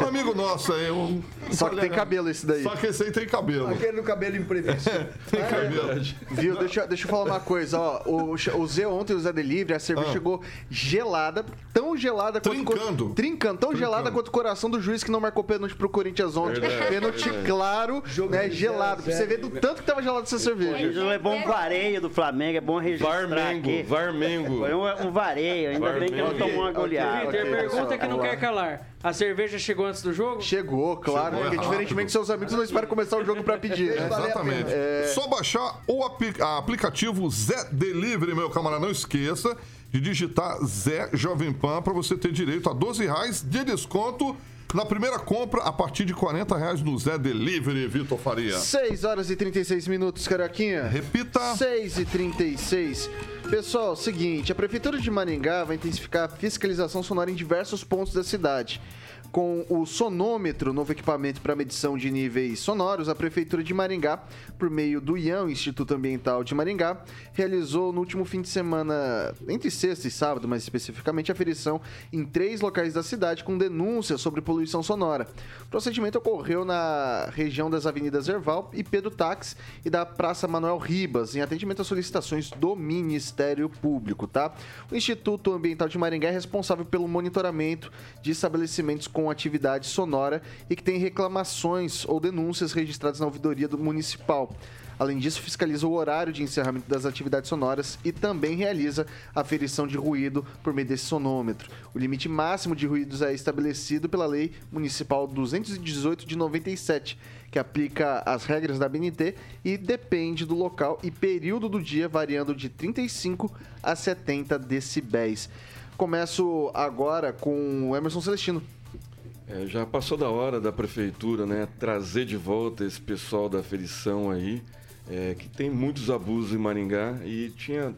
é um amigo nosso aí. Um, Só que tem cabelo esse daí. Só que esse aí tem cabelo. Aquele no cabelo imprevisível. Tem cabelo. Viu? Deixa, eu- deixa eu falar uma coisa, ó. O, o Zé ontem, o Zé Delivery, a cerveja Ah. chegou gelada, tão gelada quanto. Trincando. Trincando, tão Trincando. gelada quanto o coração do juiz que não marcou pênalti pro Corinthians ontem. Verdade, pênalti verdade. claro, né? Gelado. Pra você ver do tanto que tava gelado essa cerveja. Ele levou um vareio do Flamengo, é bom registrar Varmengo, aqui. Varmengo. Foi um, um vareio, ainda bem que não Varmengo. tomou uma goleada. Ok, pergunta que não quer calar. A cerveja chegou antes do jogo? Chegou, claro, Chegou porque rápido. diferentemente de seus amigos, não espera começar o jogo pra pedir, né? Exatamente. Só baixar o apli- aplicativo Zé Delivery, meu camarada. Não esqueça de digitar Zé Jovem Pan para você ter direito a 12 reais de desconto na primeira compra a partir de 40 reais no Zé Delivery, Vitor Faria. 6 horas e 36 minutos, Caraquinha. Repita. 6 e 36. Pessoal, seguinte, a Prefeitura de Maringá vai intensificar a fiscalização sonora em diversos pontos da cidade. Com o sonômetro, novo equipamento para medição de níveis sonoros, a Prefeitura de Maringá, por meio do IAM, Instituto Ambiental de Maringá, realizou no último fim de semana, entre sexta e sábado, mais especificamente, a aferição em três locais da cidade com denúncias sobre poluição sonora. O procedimento ocorreu na região das avenidas Erval e Pedro Táxi e da Praça Manuel Ribas, em atendimento às solicitações do Ministério Público, tá? O Instituto Ambiental de Maringá é responsável pelo monitoramento de estabelecimentos com atividade sonora e que tem reclamações ou denúncias registradas na ouvidoria do municipal. Além disso, fiscaliza o horário de encerramento das atividades sonoras e também realiza a aferição de ruído por meio desse sonômetro. O limite máximo de ruídos é estabelecido pela Lei Municipal 218 de 97, que aplica as regras da BNT e depende do local e período do dia, variando de 35 a 70 decibéis. Começo agora com o Emerson Celestino. É, já passou da hora da prefeitura, né, trazer de volta esse pessoal da aferição aí, é, que tem muitos abusos em Maringá e tinha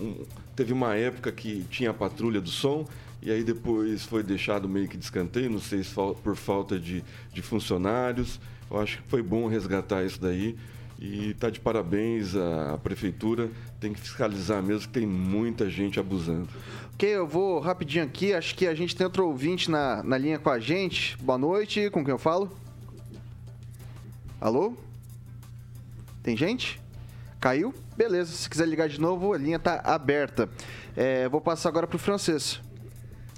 um- teve uma época que tinha a patrulha do som e aí depois foi deixado meio que de escanteio, não sei se por falta de, de funcionários. Eu acho que foi bom resgatar isso daí e tá de parabéns a, a prefeitura, tem que fiscalizar mesmo que tem muita gente abusando. Ok, eu vou rapidinho aqui. Acho que a gente tem outro ouvinte na, na linha com a gente. Boa noite, com quem eu falo? Alô? Tem gente? Caiu? Beleza, se quiser ligar de novo, a linha tá aberta. É, vou passar agora pro francês.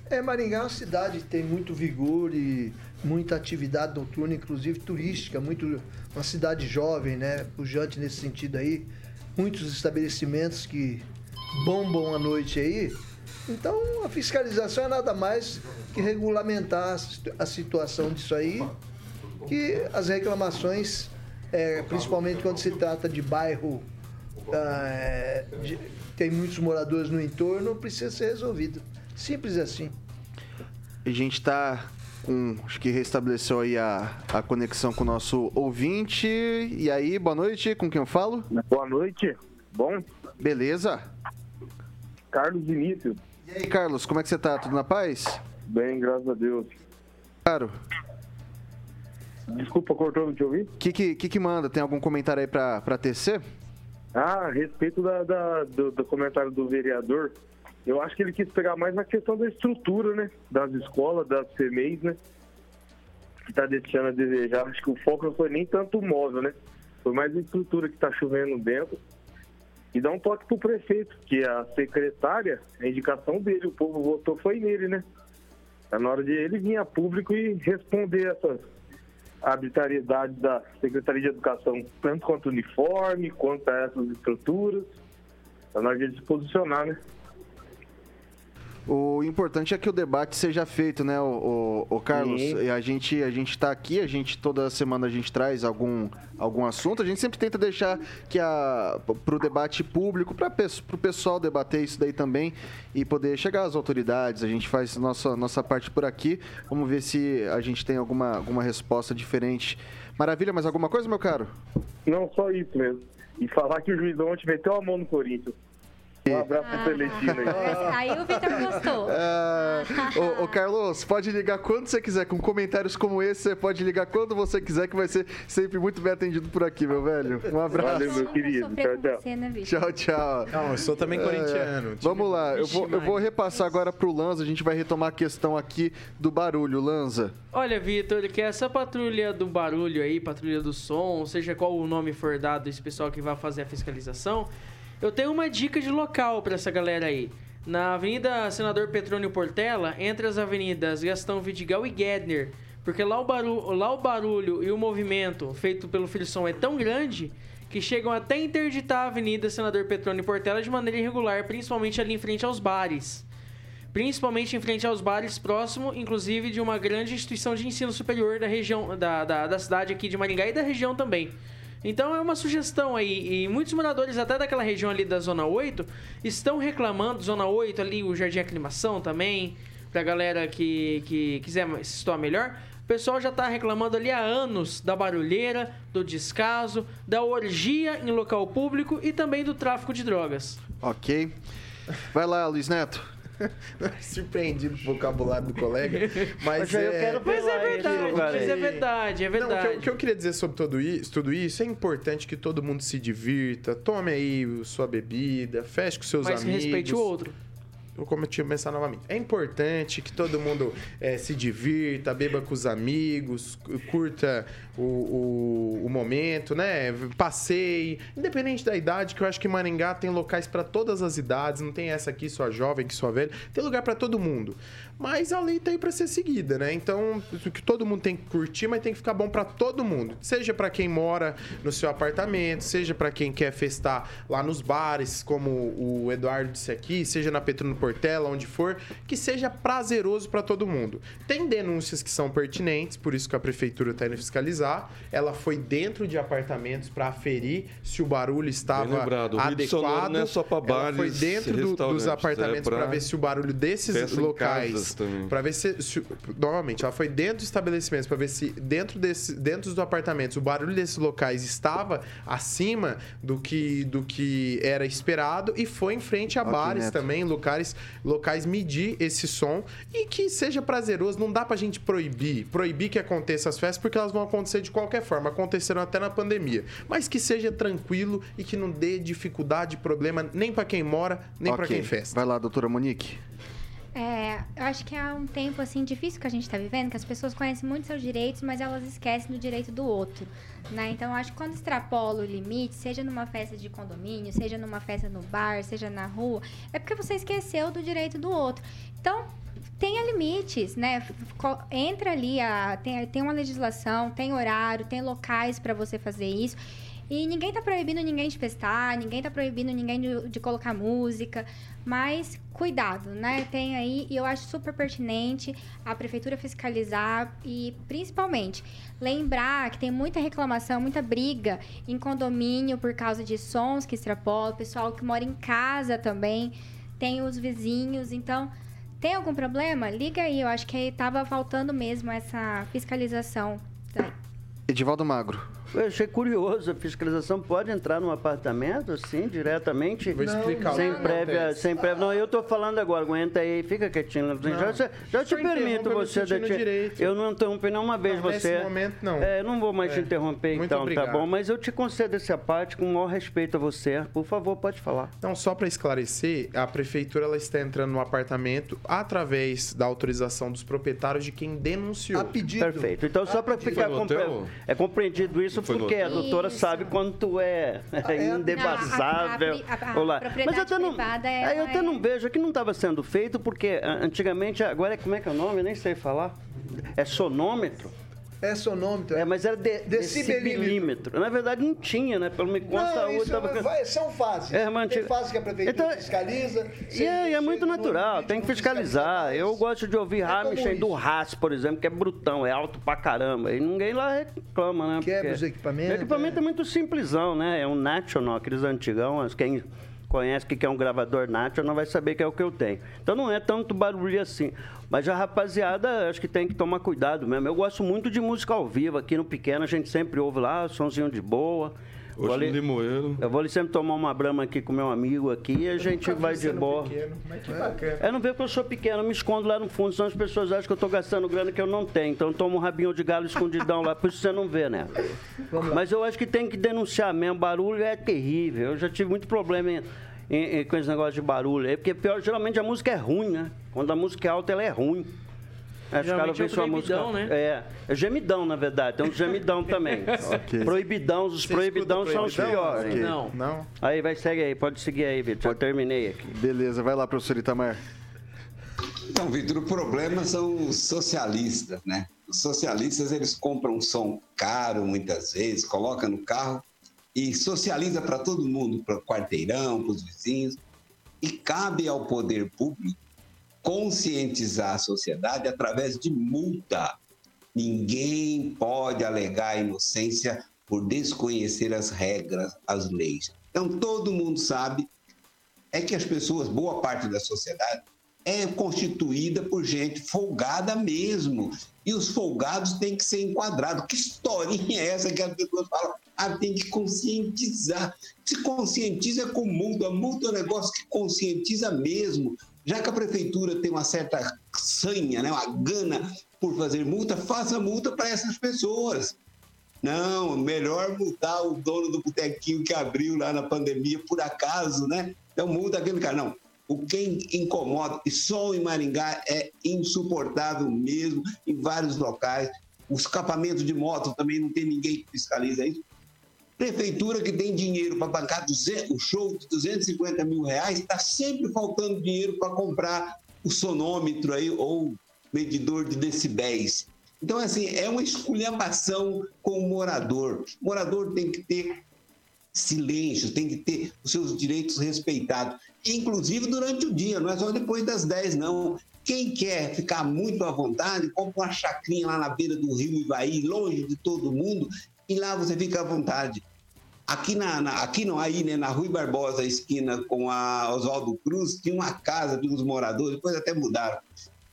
É, Maringá é uma cidade que tem muito vigor e muita atividade noturna, inclusive turística, muito uma cidade jovem, né? Pujante nesse sentido aí. Muitos estabelecimentos que bombam à noite aí. Então a fiscalização é nada mais que regulamentar a situ- a situação disso aí. Que as reclamações, é, principalmente quando se trata de bairro ah, é, de- tem muitos moradores no entorno, precisa ser resolvido. Simples assim. A gente tá com. Acho que restabeleceu aí a, a conexão com o nosso ouvinte. E aí, boa noite, com quem eu falo? Boa noite. Bom? Beleza? Carlos Vinícius. E aí, Carlos, como é que você tá? Tudo na paz? Bem, graças a Deus. Claro. Desculpa, cortou, não te ouvi? O que, que, que que manda? Tem algum comentário aí pra, pra tecer? Ah, a respeito da, da- do, do comentário do vereador, eu acho que ele quis pegar mais na questão da estrutura, né? Das escolas, das CMEs, né? Que tá deixando a desejar. Acho que o foco não foi nem tanto o móvel, né? Foi mais a estrutura que tá chovendo dentro. E dá um toque pro prefeito, que a secretária, a indicação dele, o povo votou foi nele, né? Tá na hora de ele vir a público e responder essas arbitrariedades da Secretaria de Educação, tanto quanto uniforme, quanto a essas estruturas. Tá na hora de se posicionar, né? O importante é que o debate seja feito, né, o, o, o Carlos? Sim. E a gente a gente está aqui, a gente toda semana a gente traz algum, algum assunto. A gente sempre tenta deixar que a para o debate público, para o pessoal debater isso daí também e poder chegar às autoridades. A gente faz nossa nossa parte por aqui. Vamos ver se a gente tem alguma alguma resposta diferente. Maravilha, mais alguma coisa, meu caro? Não, só isso mesmo. E falar que o juizão ontem meteu a mão no Corinthians. Um abraço pra Celestina aí. Aí o Vitor gostou. Ah, ô, ô, Carlos, pode ligar quando você quiser. Com comentários como esse, você pode ligar quando você quiser, que vai ser sempre muito bem atendido por aqui, meu velho. Um abraço. Valeu, meu querido. Tchau, tchau. Você, né, Vitor? Tchau, tchau. Não, eu sou também É, corintiano. vamos lá, eu vou, eu vou repassar agora pro Lanza. A gente vai retomar a questão aqui do barulho. Lanza. Olha, Vitor, que essa patrulha do barulho aí, patrulha do som, seja qual o nome for dado esse pessoal que vai fazer a fiscalização, eu tenho uma dica de local pra essa galera aí. Na Avenida Senador Petrônio Portela, entre as avenidas Gastão Vidigal e Gedner, porque lá o, barulho, lá o barulho e o movimento feito pelo Frisson é tão grande que chegam até interditar a Avenida Senador Petrônio Portela de maneira irregular, principalmente ali em frente aos bares principalmente em frente aos bares, próximo, inclusive, de uma grande instituição de ensino superior da região, da, da, da cidade aqui de Maringá e da região também. Então é uma sugestão aí, e muitos moradores até daquela região ali da Zona 8 estão reclamando, Zona 8 ali, o Jardim Aclimação também, pra galera que, que quiser se situar melhor. O pessoal já tá reclamando ali há anos da barulheira, do descaso, da orgia em local público e também do tráfico de drogas. Ok. Vai lá, Luiz Neto. Surpreendido com o vocabulário do colega. Mas, Mas é... quero Mas é verdade, mas é verdade, é Não, o, que eu, verdade. o que eu queria dizer sobre tudo isso, tudo isso, é importante que todo mundo se divirta, tome aí sua bebida, feche com seus Mas amigos. respeite o outro. Eu cometi começar novamente. É importante que todo mundo eh, se divirta, beba com os amigos, cu- curta o, o, o momento, né? Passeie. Independente da idade, que eu acho que Maringá tem locais para todas as idades. Não tem essa aqui só jovem, que só velho. Tem lugar para todo mundo. Mas a lei tá aí para ser seguida, né? Então, o que todo mundo tem que curtir, mas tem que ficar bom para todo mundo. Seja para quem mora no seu apartamento, seja para quem quer festar lá nos bares, como o Eduardo disse aqui, seja na Petruno Portela, onde for, que seja prazeroso para todo mundo. Tem denúncias que são pertinentes, por isso que a prefeitura está indo fiscalizar. Ela foi dentro de apartamentos para aferir se o barulho estava lembrado, adequado. não é só pra Ela foi bares dentro do- dos é apartamentos pra para ver se o barulho desses locais também. para ver se, se novamente ela foi dentro dos estabelecimentos para ver se dentro desse dentro dos apartamentos o barulho desses locais estava acima do que do que era esperado e foi em frente a Ok, bares Neto. também locais locais medir esse som e que seja prazeroso não dá pra gente proibir proibir que aconteça as festas porque elas vão acontecer de qualquer forma aconteceram até na pandemia mas que seja tranquilo e que não dê dificuldade problema nem para quem mora nem para Ok. quem festa Vai lá, doutora Monique. É, eu acho que é um tempo assim difícil que a gente está vivendo, que as pessoas conhecem muito seus direitos, mas elas esquecem do direito do outro, né? Então eu acho que quando extrapola o limite, seja numa festa de condomínio, seja numa festa no bar, seja na rua, é porque você esqueceu do direito do outro. Então tenha limites, né? Entra ali, a, tem, tem uma legislação, tem horário, tem locais para você fazer isso. E ninguém tá proibindo ninguém de festar, ninguém tá proibindo ninguém de, de colocar música, mas cuidado, né? Tem aí, e eu acho super pertinente a prefeitura fiscalizar e principalmente lembrar que tem muita reclamação, muita briga em condomínio por causa de sons que extrapolam, pessoal que mora em casa também, tem os vizinhos, então tem algum problema? Liga aí, eu acho que tava faltando mesmo essa fiscalização. Edivaldo Magro. Eu achei curioso, a fiscalização pode entrar num apartamento, assim, diretamente? Vou explicar o sem prévia, sem prévia. Não, eu tô falando agora, aguenta aí, fica quietinho. Já, já, já te permito você... de- direito. Eu não interrompi nenhuma vez Não, você. nesse momento, não. É, eu não vou mais te É. interromper, Muito então, obrigado. tá bom? Mas eu te concedo esse parte com o maior respeito a você. Por favor, pode falar. Então, só para esclarecer, a prefeitura ela está entrando no apartamento através da autorização dos proprietários de quem denunciou. A pedido. Perfeito. Então, só para ficar compre- é compreendido isso Foi no porque a doutora Isso. sabe quanto é, indevassável. Não, a- a- a Olá. Mas eu até não, é- eu até é- não vejo que não estava sendo feito porque ah, antigamente agora é como é que é o nome? Eu nem sei falar. É sonômetro. É sonômetro. É, mas era de, Decibelímetro. decibelímetro. Na verdade não tinha, né? Pelo me consta Não, a isso outra tava... vai- são fases. É, mas Tem fases que a prefeitura Então, fiscaliza. E é, é muito natural, tem que fiscalizar. Eu gosto de ouvir É Rammstein do. Haas, por exemplo, que é brutão, é alto pra caramba. E ninguém lá reclama, né? Quebra os equipamentos, O equipamento é. muito simplesão, né? É um National, aqueles antigão. Quem conhece o que é um gravador National vai saber que é o que eu tenho. Então não é tanto barulho assim. Mas a rapaziada, acho que tem que tomar cuidado mesmo. Eu gosto muito de música ao vivo. Aqui no Pequeno a gente sempre ouve lá, sonzinho de boa. Vou ali, Limoeiro. eu vou ali sempre tomar uma brama aqui com meu amigo aqui e a gente vai de boa. Que bacana. É, não vê que eu sou pequeno, eu me escondo lá no fundo, senão as pessoas acham que eu tô gastando grana que eu não tenho. Então eu tomo um rabinho de galo escondidão lá, por isso você não vê, né? Mas eu acho que tem que denunciar mesmo, barulho é terrível. Eu já tive muito problema em- em- em- com esse negócio de barulho aí, porque pior, geralmente a música é ruim, né? Quando a música é alta, ela é ruim. Aí os caras é sua música. né? É, é gemidão, na verdade. Tem uns gemidão também. Ok. Proibidão, os Você proibidão são os piores. Ok. Não. Não? Aí vai, segue aí, pode seguir aí, Vitor. Já terminei aqui. Beleza, vai lá, professor Itamar. Então, Vitor, o problema são os socialistas, né? Os socialistas, eles compram um som caro, muitas vezes, colocam no carro e socializa para todo mundo, para o quarteirão, para os vizinhos. E cabe ao poder público conscientizar a sociedade através de multa. Ninguém pode alegar inocência por desconhecer as regras, as leis. Então, todo mundo sabe é que as pessoas, boa parte da sociedade, é constituída por gente folgada mesmo. E os folgados têm que ser enquadrados. Que historinha é essa que as pessoas falam? Ah, tem que conscientizar. Se conscientiza com multa. A multa é um negócio que conscientiza mesmo. Já que a prefeitura tem uma certa sanha, né, uma gana por fazer multa, faça multa para essas pessoas. Não, melhor multar o dono do botequinho que abriu lá na pandemia, por acaso, né? Então multa aquele cara. Não, o que incomoda, e som em Maringá é insuportável mesmo, em vários locais. Os escapamentos de moto também não tem ninguém que fiscaliza isso. Prefeitura que tem dinheiro para bancar 200, o show de 250 mil reais, está sempre faltando dinheiro para comprar o sonômetro aí, ou medidor de decibéis. Então, assim, é uma esculhambação com o morador. O morador tem que ter silêncio, tem que ter os seus direitos respeitados, inclusive durante o dia, não é só depois das 10, não. Quem quer ficar muito à vontade, compra uma chacrinha lá na beira do rio Ivaí, longe de todo mundo, e lá você fica à vontade. Aqui, na, na- aqui não, aí, né, na Rui Barbosa, esquina com a Oswaldo Cruz, tinha uma casa de uns moradores, depois até mudaram.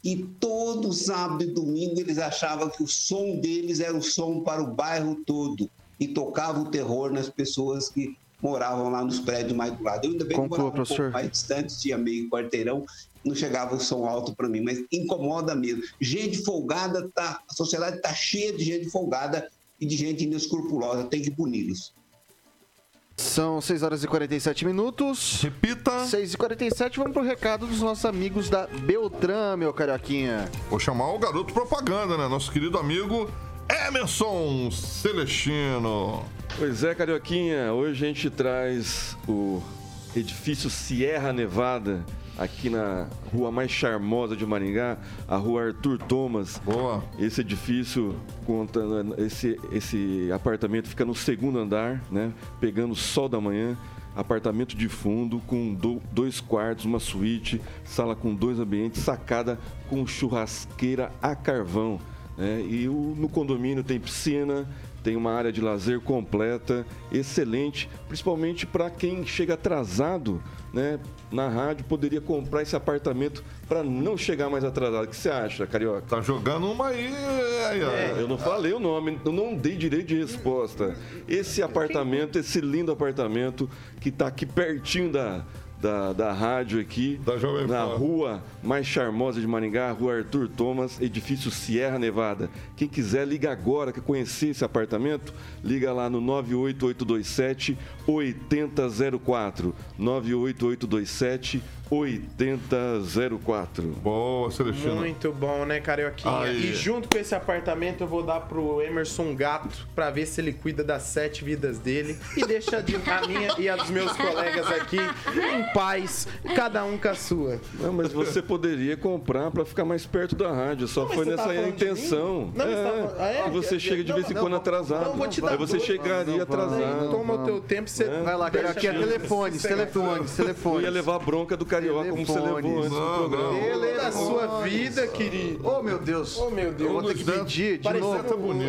E todo sábado e domingo eles achavam que o som deles era o som para o bairro todo. E tocava o terror nas pessoas que moravam lá nos prédios mais do lado. Eu ainda bem que morava um professor. pouco mais distante, tinha meio quarteirão, não chegava o som alto para mim, mas incomoda mesmo. Gente folgada, tá, a sociedade está cheia de gente folgada e de gente inescrupulosa, tem que puni-los. São 6 horas e 47 minutos. Repita. 6 e 47 vamos pro recado dos nossos amigos da Beltrame, meu carioquinha. Vou chamar o garoto propaganda, né? Nosso querido amigo Emerson Celestino. Pois é, Carioquinha, hoje a gente traz o edifício Sierra Nevada, aqui na rua mais charmosa de Maringá, a rua Arthur Thomas. Boa. Esse edifício conta, esse, esse apartamento fica no segundo andar, né? Pegando o sol da manhã. Apartamento de fundo com do- dois quartos, uma suíte, sala com dois ambientes, sacada com churrasqueira a carvão. né? E o- no condomínio tem piscina, tem uma área de lazer completa, excelente, principalmente para quem chega atrasado, né? Na rádio poderia comprar esse apartamento para não chegar mais atrasado. O que você acha, Carioca? Tá jogando uma aí, aí. É, eu não falei o nome, eu não dei direito de resposta. Esse apartamento, esse lindo apartamento que está aqui pertinho da, da, da rádio aqui, na rua mais charmosa de Maringá, rua Arthur Thomas, edifício Sierra Nevada. Quem quiser, liga agora, quer conhecer esse apartamento, liga lá no 98827 8004. 98827 8004. Boa, Celestino. Muito bom, né, Carioquinha? Aí. E junto com esse apartamento eu vou dar pro Emerson um gato pra ver se ele cuida das sete vidas dele e deixa de- a minha e a dos meus colegas aqui em paz, cada um com a sua. Não, mas você poderia comprar para ficar mais perto da rádio. Só Não, foi nessa tá intenção. Não, mas tá Ah, é? que você chega de vez em Não, quando não, atrasado. não, vou te dar Aí você dois. chegaria atrasado. Toma o teu tempo, você Vai lá, Carioquinha, telefones, telefones, telefones. Eu ia levar a bronca do Carioca como você levou antes do programa. da sua vida, querido. Oh, meu Deus. Oh, meu Deus. Eu vou ter que pedir de novo.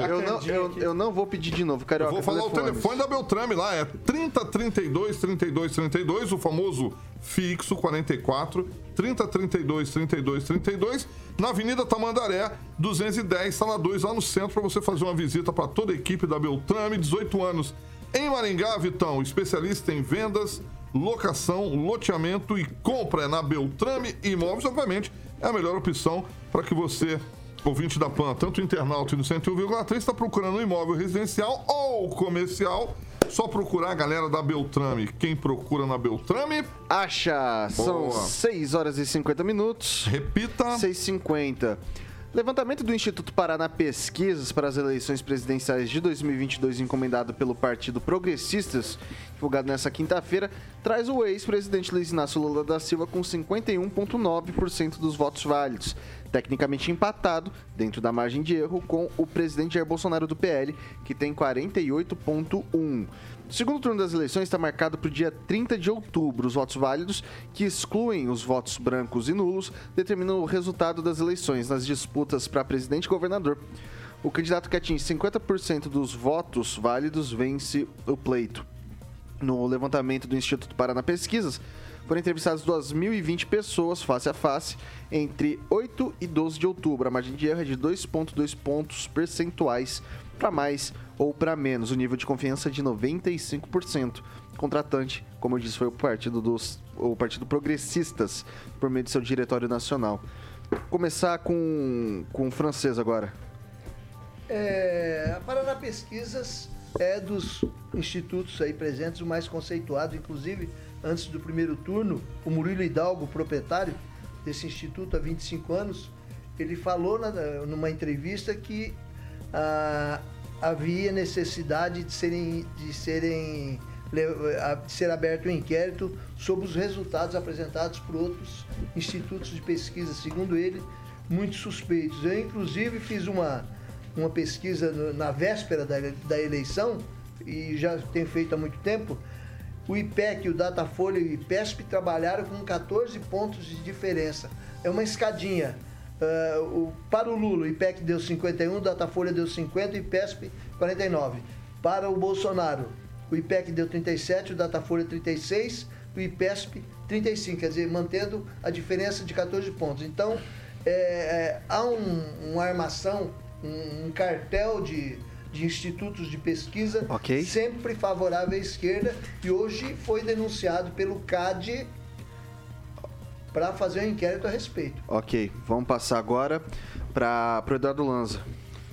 Eu não, eu, aqui. eu não vou pedir de novo, Carioca. Eu vou falar o telefone da Beltrame lá, é 30 32 32 32, o famoso fixo 44 30 32 32 32, na Avenida Tamandaré, 210, sala 2, lá no centro, para você fazer uma visita para toda a equipe da Beltrame, 18 anos. Em Maringá, Vitão, especialista em vendas, locação, loteamento e compra é na Beltrame Imóveis, obviamente, é a melhor opção para que você, ouvinte da PAN, tanto internauta e no 101,3, está procurando um imóvel residencial ou comercial. Só procurar a galera da Beltrame. Quem procura na Beltrame? Acha! São Boa. 6 horas e 50 minutos. Repita. 6h50. Levantamento do Instituto Paraná Pesquisas para as eleições presidenciais de 2022, encomendado pelo Partido Progressistas, divulgado nesta quinta-feira, traz o ex-presidente Luiz Inácio Lula da Silva com 51,9% dos votos válidos, tecnicamente empatado, dentro da margem de erro, com o presidente Jair Bolsonaro do PL, que tem 48,1%. O segundo turno das eleições está marcado para o dia 30 de outubro. Os votos válidos, que excluem os votos brancos e nulos, determinam o resultado das eleições nas disputas para presidente e governador. O candidato que atinge 50% dos votos válidos vence o pleito. No levantamento do Instituto Paraná Pesquisas, foram entrevistadas 2.020 pessoas face a face entre 8 e 12 de outubro. A margem de erro é de 2,2 pontos percentuais para mais ou para menos. O nível de confiança é de 95%. Contratante, como eu disse, foi o partido dos o Partido Progressistas, por meio de seu diretório nacional. Começar com, com o francês agora. É, a Paraná Pesquisas é dos institutos aí presentes o mais conceituado, inclusive antes do primeiro turno, o Murilo Hidalgo, proprietário desse instituto há 25 anos, ele falou na, numa entrevista que ah, havia necessidade de serem, de serem de ser aberto um inquérito sobre os resultados apresentados por outros institutos de pesquisa, segundo ele, muito suspeitos. Eu, inclusive, fiz uma, uma pesquisa na véspera da, da eleição, e já tenho feito há muito tempo. O IPEC, o Datafolha e o IPESP trabalharam com 14 pontos de diferença. É uma escadinha. Ah, o- para o Lula, o IPEC deu 51, o Datafolha deu 50 e o IPESP 49. Para o Bolsonaro, o IPEC deu 37, o Datafolha 36, o IPESP 35, quer dizer, mantendo a diferença de 14 pontos. Então, é, é, há um- uma armação, um, um cartel de, de institutos de pesquisa Ok. sempre favorável à esquerda e hoje foi denunciado pelo CAD para fazer um inquérito a respeito. Ok, vamos passar agora para o Eduardo Lanza.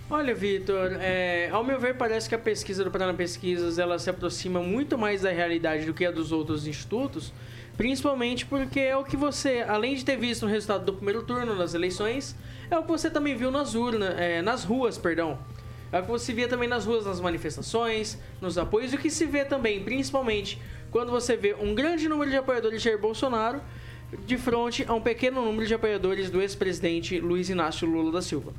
Olha, Vitor, é, ao meu ver, parece que a pesquisa do Paraná Pesquisas ela se aproxima muito mais da realidade do que a dos outros institutos, principalmente porque é o que você, além de ter visto o resultado do primeiro turno das eleições, é o que você também viu nas urnas, é, nas ruas, perdão. É o que você via também nas ruas, nas manifestações, nos apoios, e o que se vê também, principalmente, quando você vê um grande número de apoiadores de Jair Bolsonaro de frente a um pequeno número de apoiadores do ex-presidente Luiz Inácio Lula da Silva.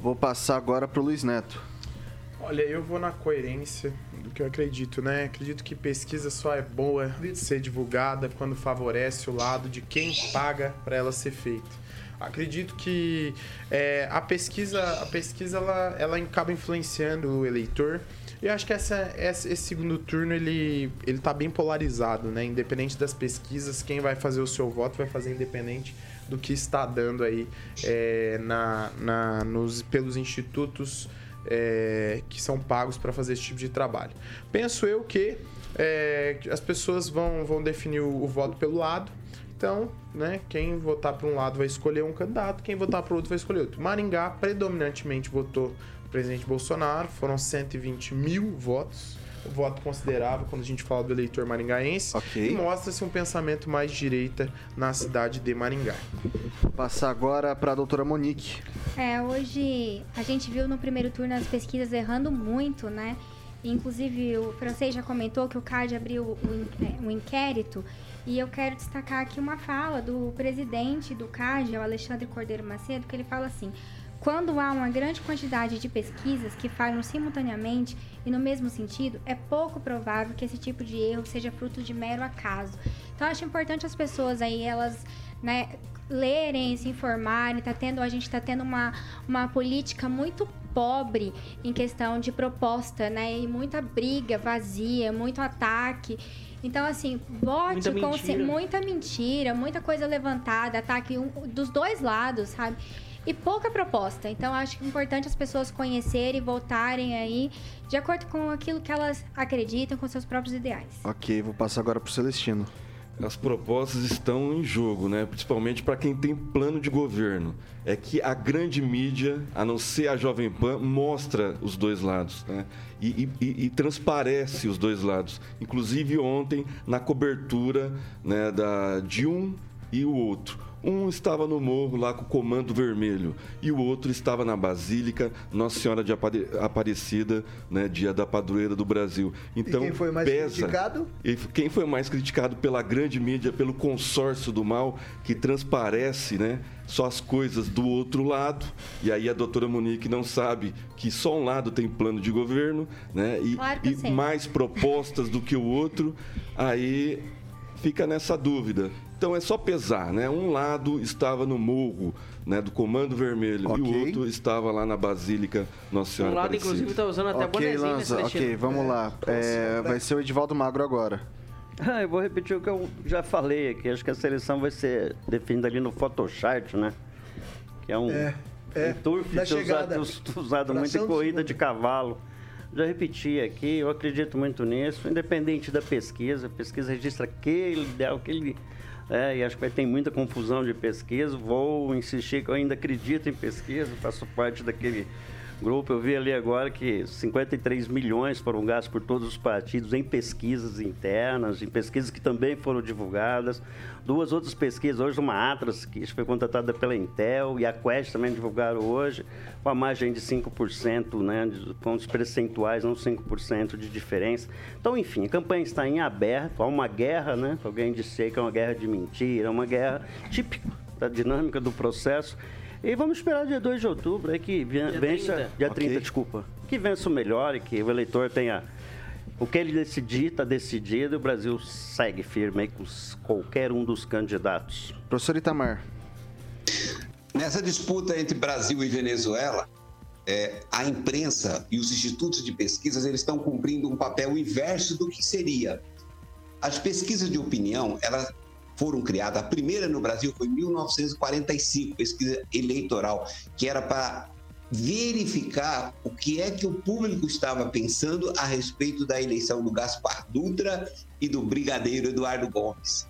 Vou passar agora para o Luiz Neto. Olha, eu vou na coerência do que eu acredito, né? Acredito que pesquisa só é boa de ser divulgada quando favorece o lado de quem paga para ela ser feita. Acredito que é, a pesquisa, a pesquisa ela, ela acaba influenciando o eleitor. E eu acho que essa, esse segundo turno ele, ele tá bem polarizado, né? Independente das pesquisas, quem vai fazer o seu voto vai fazer independente do que está dando aí é, na, na, nos, pelos institutos é, que são pagos para fazer esse tipo de trabalho. Penso eu que é, as pessoas vão, vão definir o, o voto pelo lado. Então, né, quem votar para um lado vai escolher um candidato, quem votar para o outro vai escolher outro. Maringá predominantemente votou o presidente Bolsonaro, foram 120 mil votos. Um voto considerável quando a gente fala do eleitor maringaense. E mostra-se um pensamento mais direita na cidade de Maringá. Passar agora para a doutora Monique. É, hoje a gente viu no primeiro turno as pesquisas errando muito, né? Inclusive o francês já comentou que o CAD abriu o in- é, um inquérito e eu quero destacar aqui uma fala do presidente do CAD, o Alexandre Cordeiro Macedo, que ele fala assim: quando há uma grande quantidade de pesquisas que falham simultaneamente e no mesmo sentido, é pouco provável que esse tipo de erro seja fruto de mero acaso. Então, acho importante as pessoas aí, elas, né, lerem, se informarem. Tá tendo, a gente está tendo uma, uma política muito pobre em questão de proposta, né? E muita briga vazia, muito ataque. Então, assim, vote Muita com mentira. muita mentira, muita coisa levantada, ataque um- dos dois lados, sabe? e pouca proposta. Então, acho que é importante as pessoas conhecerem, voltarem aí de acordo com aquilo que elas acreditam, com seus próprios ideais. Ok, vou passar agora pro Celestino. As propostas estão em jogo, né? principalmente para quem tem plano de governo. É que a grande mídia, a não ser a Jovem Pan, mostra os dois lados né? e, e, e transparece os dois lados. Inclusive ontem, na cobertura né, da, de um e o outro. Um estava no morro lá com o comando vermelho e o outro estava na Basílica Nossa Senhora de Aparecida, né, dia da padroeira do Brasil. Então, e quem foi mais pesa, criticado? E quem foi mais criticado pela grande mídia, pelo consórcio do mal, que transparece, né? Só as coisas do outro lado, e aí a doutora Monique não sabe que só um lado tem plano de governo, né? E, Claro e mais propostas do que o outro, aí fica nessa dúvida. Então é só pesar, né? Um lado estava no morro, né, do Comando Vermelho, e o outro estava lá na Basílica Nossa Senhora Um lado, Aparecida. inclusive, tá usando até ok, bonezinho, Lanza, Celestino? ok, vamos lá. É, vai ser o Edivaldo Magro agora. Ah, eu vou repetir o que eu já falei aqui. Acho que a seleção vai ser definida ali no Photoshop, né? Que é um, É, é. um turf é usado, usado muito em corrida de cavalo. Já repeti aqui, eu acredito muito nisso, independente da pesquisa. A pesquisa registra aquele ideal, aquele. É, e acho que vai ter muita confusão de pesquisa. Vou insistir que eu ainda acredito em pesquisa, faço parte daquele grupo. Eu vi ali agora que 53 milhões foram gastos por todos os partidos em pesquisas internas, em pesquisas que também foram divulgadas. Duas outras pesquisas, hoje uma Atlas, que foi contratada pela Intel, e a Quest também divulgaram hoje, com a margem de 5%, né, de pontos percentuais, não 5% de diferença. Então, enfim, a campanha está em aberto, há uma guerra, né? Alguém disse que é uma guerra de mentira, é uma guerra típica da dinâmica do processo. E vamos esperar dia 2 de outubro, aí que Dia vença. 30. Dia Ok. 30, desculpa. Que vença o melhor e que o eleitor tenha. O que ele decidir, está decidido, e o Brasil segue firme aí com qualquer um dos candidatos. Professor Itamar. Nessa disputa entre Brasil e Venezuela, é, a imprensa e os institutos de pesquisas eles estão cumprindo um papel inverso do que seria. As pesquisas de opinião, elas foram criadas. A primeira no Brasil foi em 1945, pesquisa eleitoral, que era para verificar o que é que o público estava pensando a respeito da eleição do Gaspar Dutra e do brigadeiro Eduardo Gomes.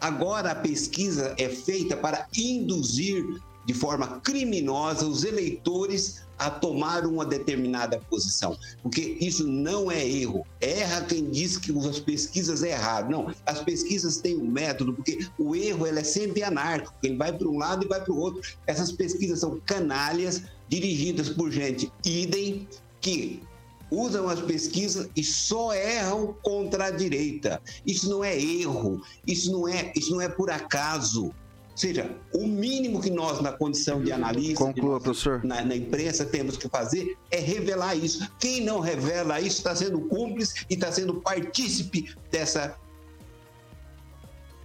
Agora a pesquisa é feita para induzir de forma criminosa os eleitores a tomar uma determinada posição, porque isso não é erro. Erra quem diz que as pesquisas é errado. Não, as pesquisas têm um método, porque o erro ele é sempre anárquico, ele vai para um lado e vai para o outro. Essas pesquisas são canalhas dirigidas por gente idem que usam as pesquisas e só erram contra a direita. Isso não é erro, isso não é, isso não é por acaso. Ou seja, o mínimo que nós, na condição de analista, Conclua, professor. na, na imprensa, temos que fazer é revelar isso. Quem não revela isso está sendo cúmplice e está sendo partícipe dessa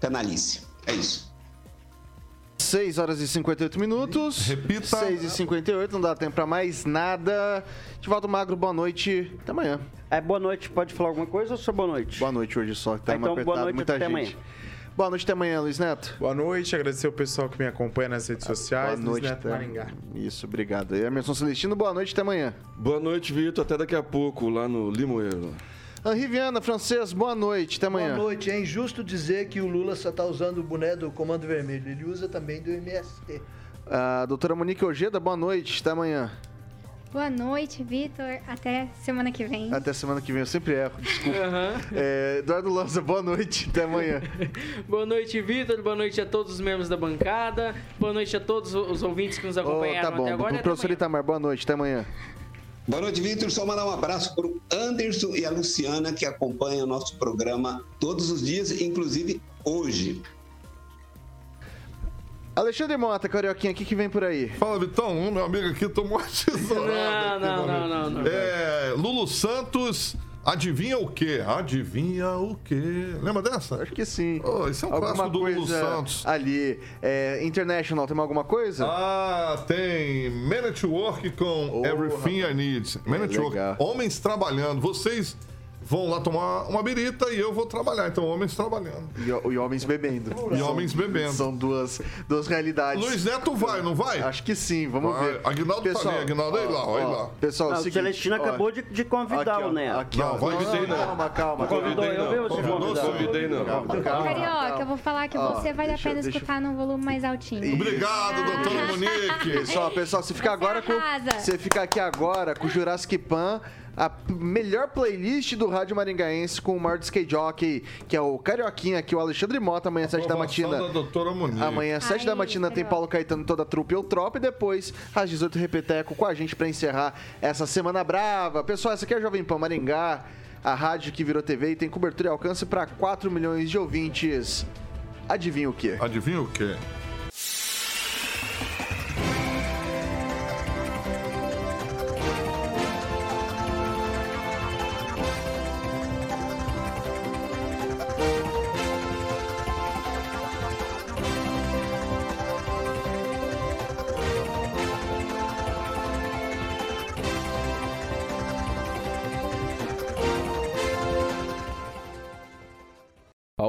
canalice. É isso. 6 horas e 58 minutos. Repita. 6 e 58, não dá tempo pra mais nada. Edivaldo Magro, boa noite. Até amanhã. É, boa noite, pode falar alguma coisa ou só boa noite? Boa noite hoje só, que tá Ah, então, apertado, boa noite, muita até gente. amanhã. Boa noite, até amanhã, Luiz Neto. Boa noite, agradecer o pessoal que me acompanha nas redes sociais. Boa noite, Luiz Neto Maringá. Isso, obrigado. E Emerson Celestino, boa noite, até amanhã. Boa noite, Vitor. Até daqui a pouco, lá no Limoeiro. Henri Viana, francês, boa noite, até amanhã. Boa noite. É injusto dizer que o Lula só está usando o boné do Comando Vermelho. Ele usa também do MST. A doutora Monique Ojeda, boa noite, até amanhã. Boa noite, Vitor. Até semana que vem. Até semana que vem, eu sempre erro, desculpa. Aham. É, Eduardo Lanza, boa noite, até amanhã. Boa noite, Vitor. Boa noite a todos os membros da bancada. Boa noite a todos os ouvintes que nos Ô, acompanharam tá bom, até agora. até professor amanhã. Itamar, boa noite, até amanhã. Boa noite, Vitor. Só mandar um abraço para o Anderson e a Luciana, que acompanham o nosso programa todos os dias, inclusive hoje. Alexandre Mota, carioquinha, o que, que vem por aí? Fala, Vitão. Meu amigo aqui tomou uma tesourada. Não, aqui, não, não, não, não. É, Lulu Santos, adivinha o quê? Adivinha o quê? Lembra dessa? Acho que sim. Oh, isso é um clássico do Lulu Santos. ali. É, International, tem alguma coisa? Ah, tem Man at Work com Oh, Everything I Need. Man É, at Work. Homens trabalhando. Vocês vão lá tomar uma birita e eu vou trabalhar. Então, homens trabalhando. E, e homens bebendo. E São- homens bebendo. São duas, duas realidades. Luiz Neto vai, não vai? Acho que sim, vamos Vai. ver. Aguinaldo tá ali, Aguinaldo, aí lá, aí lá. Pessoal, Ah, o seguinte, Celestino ó, acabou de, de convidar aqui, ó, o Neto. Aqui, ó. Calma, calma. Convidou eu, eu vou te convidar. Convidei não. Calma, calma. Carioca, eu vou falar que Ó, você vale a pena escutar num volume mais altinho. Obrigado, doutora Monique. Pessoal, pessoal, você fica agora com. Você fica aqui agora com o Jurassic Pan, a melhor playlist do Rádio Maringaense com o maior skate jockey, que é o Carioquinha aqui, o Alexandre Mota, amanhã às 7 da matina. da doutora Monique. Amanhã às 7 da matina tem Paulo Caetano, toda a trupe Eu Tropa e depois às 18 Repeteco com a gente pra encerrar essa semana brava. Pessoal, essa aqui é a Jovem Pan Maringá, a rádio que virou TV e tem cobertura e alcance para 4 milhões de ouvintes. Adivinha o quê? Adivinha o quê?